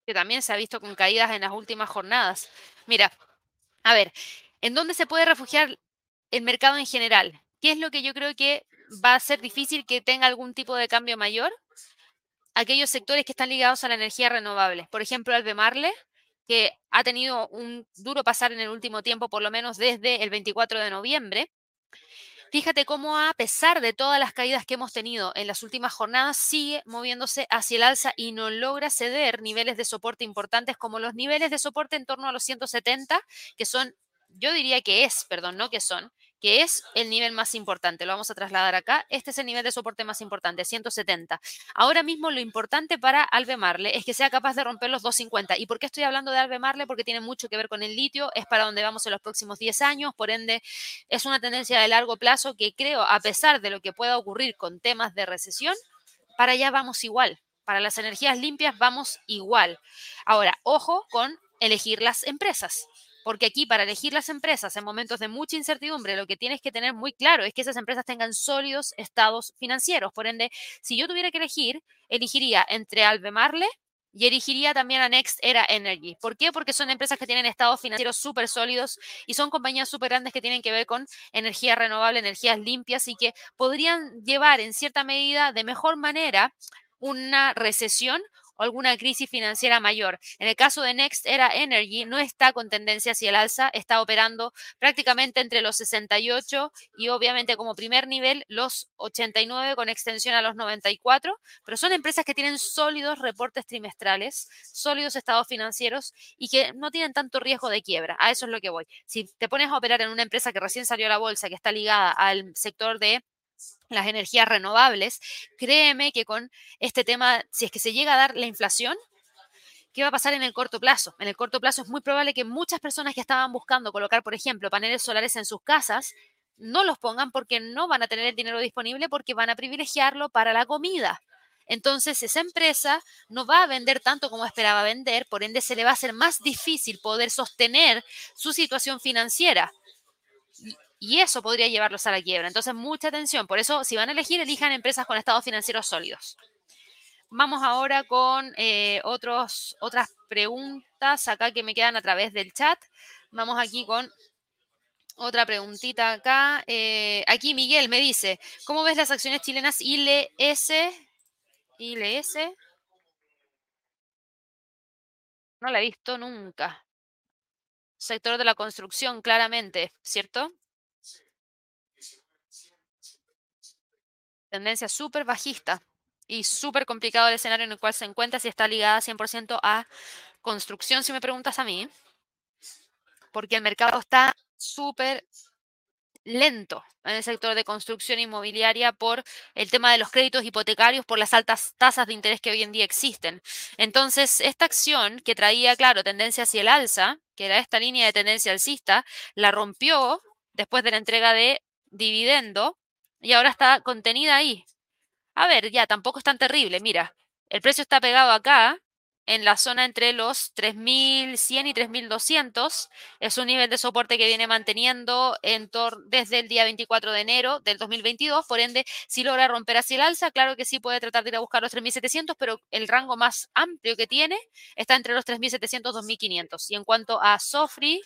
Que también se ha visto con caídas en las últimas jornadas. Mira, a ver, ¿en dónde se puede refugiar el mercado en general? ¿Qué es lo que yo creo que va a ser difícil que tenga algún tipo de cambio mayor? Aquellos sectores que están ligados a la energía renovable. Por ejemplo, Albemarle, que ha tenido un duro pasar en el último tiempo, por lo menos desde el 24 de noviembre. Fíjate cómo a pesar de todas las caídas que hemos tenido en las últimas jornadas, sigue moviéndose hacia el alza y no logra ceder niveles de soporte importantes como los niveles de soporte en torno a los 170, que son, yo diría que es, perdón, no que son, que es el nivel más importante. Lo vamos a trasladar acá. Este es el nivel de soporte más importante, 170. Ahora mismo lo importante para Albemarle es que sea capaz de romper los 250. ¿Y por qué estoy hablando de Albemarle? Porque tiene mucho que ver con el litio, es para donde vamos en los próximos 10 años, por ende es una tendencia de largo plazo que creo, a pesar de lo que pueda ocurrir con temas de recesión, para allá vamos igual. Para las energías limpias vamos igual. Ahora, ojo con elegir las empresas. Porque aquí para elegir las empresas en momentos de mucha incertidumbre, lo que tienes que tener muy claro es que esas empresas tengan sólidos estados financieros. Por ende, si yo tuviera que elegir, elegiría entre Albemarle y elegiría también a Next Era Energy. ¿Por qué? Porque son empresas que tienen estados financieros súper sólidos y son compañías súper grandes que tienen que ver con energía renovable, energías limpias y que podrían llevar en cierta medida de mejor manera una recesión alguna crisis financiera mayor. En el caso de Next Era Energy, no está con tendencia hacia el alza, está operando prácticamente entre los 68 y obviamente como primer nivel los 89 con extensión a los 94, pero son empresas que tienen sólidos reportes trimestrales, sólidos estados financieros y que no tienen tanto riesgo de quiebra. A eso es lo que voy. Si te pones a operar en una empresa que recién salió a la bolsa, que está ligada al sector de las energías renovables, créeme que con este tema, si es que se llega a dar la inflación, ¿qué va a pasar en el corto plazo? En el corto plazo es muy probable que muchas personas que estaban buscando colocar, por ejemplo, paneles solares en sus casas, no los pongan porque no van a tener el dinero disponible porque van a privilegiarlo para la comida. Entonces, esa empresa no va a vender tanto como esperaba vender, por ende se le va a hacer más difícil poder sostener su situación financiera. Y eso podría llevarlos a la quiebra. Entonces, mucha atención. Por eso, si van a elegir, elijan empresas con estados financieros sólidos. Vamos ahora con eh, otros, otras preguntas acá que me quedan a través del chat. Vamos aquí con otra preguntita acá. Eh, aquí Miguel me dice, ¿cómo ves las acciones chilenas ILS? ILS. No la he visto nunca. Sector de la construcción, claramente, ¿cierto? Tendencia súper bajista y súper complicado el escenario en el cual se encuentra si está ligada 100% a construcción, si me preguntas a mí, porque el mercado está súper lento en el sector de construcción inmobiliaria por el tema de los créditos hipotecarios, por las altas tasas de interés que hoy en día existen. Entonces, esta acción que traía, claro, tendencia hacia el alza, que era esta línea de tendencia alcista, la rompió después de la entrega de dividendo y ahora está contenida ahí. A ver, ya tampoco es tan terrible. Mira, el precio está pegado acá en la zona entre los 3.100 y 3.200. Es un nivel de soporte que viene manteniendo en desde el día 24 de enero del 2022. Por ende, si logra romper hacia el alza, claro que sí puede tratar de ir a buscar los 3.700, pero el rango más amplio que tiene está entre los 3.700 y 2.500. Y en cuanto a Sofri,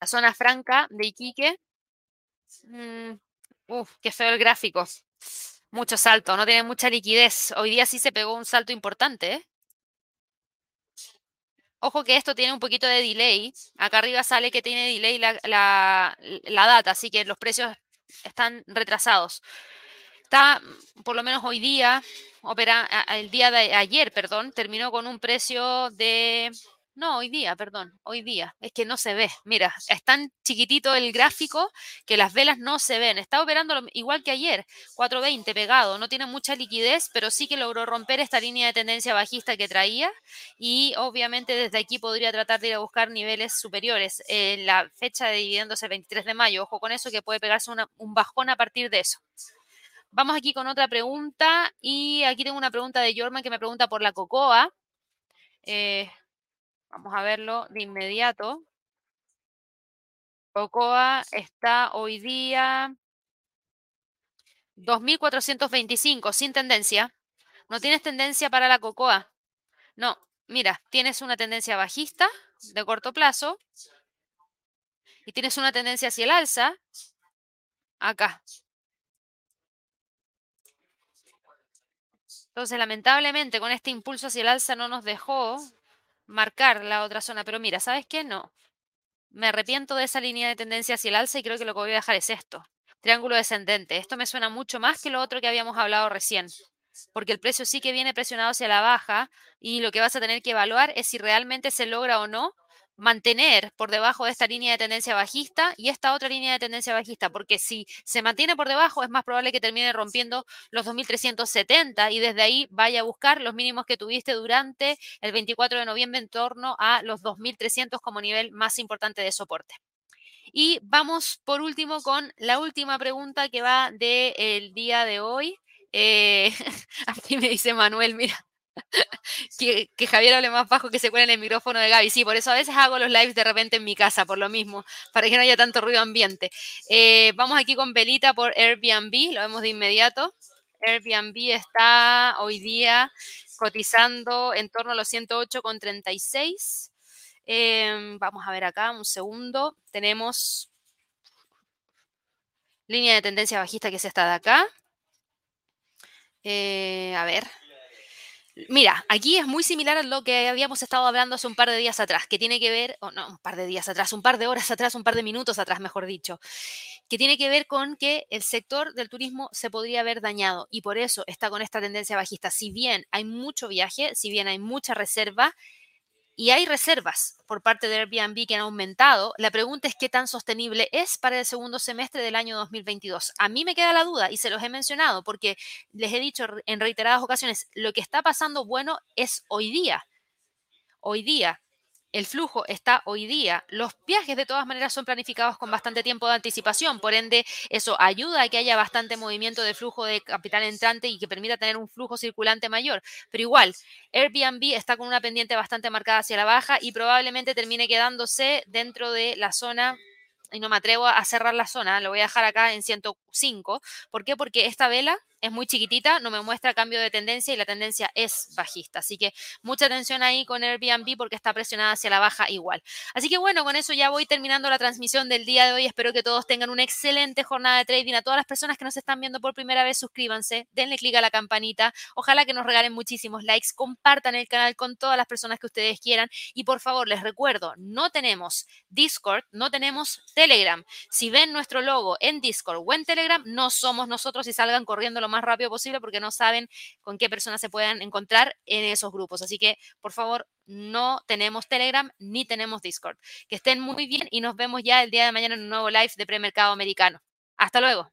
la zona franca de Iquique, uf, qué feo el gráfico. Mucho salto, no tiene mucha liquidez. Hoy día sí se pegó un salto importante. ¿eh? Ojo que esto tiene un poquito de delay. Acá arriba sale que tiene delay la, la, data, así que los precios están retrasados. Está, por lo menos hoy día, opera, el día de ayer, perdón, terminó con un precio de no, hoy día, perdón, hoy día. Es que no se ve. Mira, es tan chiquitito el gráfico que las velas no se ven. Está operando igual que ayer, 420 pegado. No tiene mucha liquidez, pero sí que logró romper esta línea de tendencia bajista que traía. Y obviamente desde aquí podría tratar de ir a buscar niveles superiores. en la fecha de dividendos el 23 de mayo. Ojo con eso que puede pegarse un bajón a partir de eso. Vamos aquí con otra pregunta. Y aquí tengo una pregunta de Jorman que me pregunta por la cocoa. Eh, Vamos a verlo de inmediato. Cocoa está hoy día 2.425, sin tendencia. No tienes tendencia para la cocoa. No, mira, tienes una tendencia bajista de corto plazo y tienes una tendencia hacia el alza acá. Entonces, lamentablemente, con este impulso hacia el alza no nos dejó marcar la otra zona. Pero mira, ¿sabes qué? No. Me arrepiento de esa línea de tendencia hacia el alza y creo que lo que voy a dejar es esto. Triángulo descendente. Esto me suena mucho más que lo otro que habíamos hablado recién. Porque el precio sí que viene presionado hacia la baja y lo que vas a tener que evaluar es si realmente se logra o no mantener por debajo de esta línea de tendencia bajista y esta otra línea de tendencia bajista, porque si se mantiene por debajo es más probable que termine rompiendo los 2.370 y desde ahí vaya a buscar los mínimos que tuviste durante el 24 de noviembre en torno a los 2.300 como nivel más importante de soporte. Y vamos por último con la última pregunta que va del día de hoy. Eh, aquí me dice Manuel, mira, que, Javier hable más bajo que se cuele en el micrófono de Gaby. Sí, por eso a veces hago los lives de repente en mi casa, por lo mismo, para que no haya tanto ruido ambiente. Eh, vamos aquí con Belita por Airbnb, lo vemos de inmediato. Airbnb está hoy día cotizando en torno a los 108,36. Eh, vamos a ver acá, un segundo. Tenemos línea de tendencia bajista que es esta de acá. Eh, a ver, Mira, aquí es muy similar a lo que habíamos estado hablando hace un par de días atrás, que tiene que ver, o no, un par de días atrás, un par de horas atrás, un par de minutos atrás, mejor dicho, que tiene que ver con que el sector del turismo se podría haber dañado y por eso está con esta tendencia bajista. Si bien hay mucho viaje, si bien hay mucha reserva, y hay reservas por parte de Airbnb que han aumentado. La pregunta es qué tan sostenible es para el segundo semestre del año 2022. A mí me queda la duda y se los he mencionado porque les he dicho en reiteradas ocasiones, lo que está pasando bueno es hoy día. Hoy día el flujo está hoy día. Los viajes de todas maneras son planificados con bastante tiempo de anticipación, por ende eso ayuda a que haya bastante movimiento de flujo de capital entrante y que permita tener un flujo circulante mayor. Pero igual, Airbnb está con una pendiente bastante marcada hacia la baja y probablemente termine quedándose dentro de la zona y no me atrevo a cerrar la zona, lo voy a dejar acá en 105. ¿Por qué? Porque esta vela es muy chiquitita, no me muestra cambio de tendencia y la tendencia es bajista. Así que mucha atención ahí con Airbnb porque está presionada hacia la baja igual. Así que bueno, con eso ya voy terminando la transmisión del día de hoy. Espero que todos tengan una excelente jornada de trading. A todas las personas que nos están viendo por primera vez, suscríbanse, denle clic a la campanita. Ojalá que nos regalen muchísimos likes, compartan el canal con todas las personas que ustedes quieran. Y por favor, les recuerdo, no tenemos Discord, no tenemos Telegram. Si ven nuestro logo en Discord o en Telegram, no somos nosotros y salgan corriendo lo más rápido posible porque no saben con qué personas se puedan encontrar en esos grupos. Así que, por favor, no tenemos Telegram ni tenemos Discord. Que estén muy bien y nos vemos ya el día de mañana en un nuevo live de premercado americano. Hasta luego.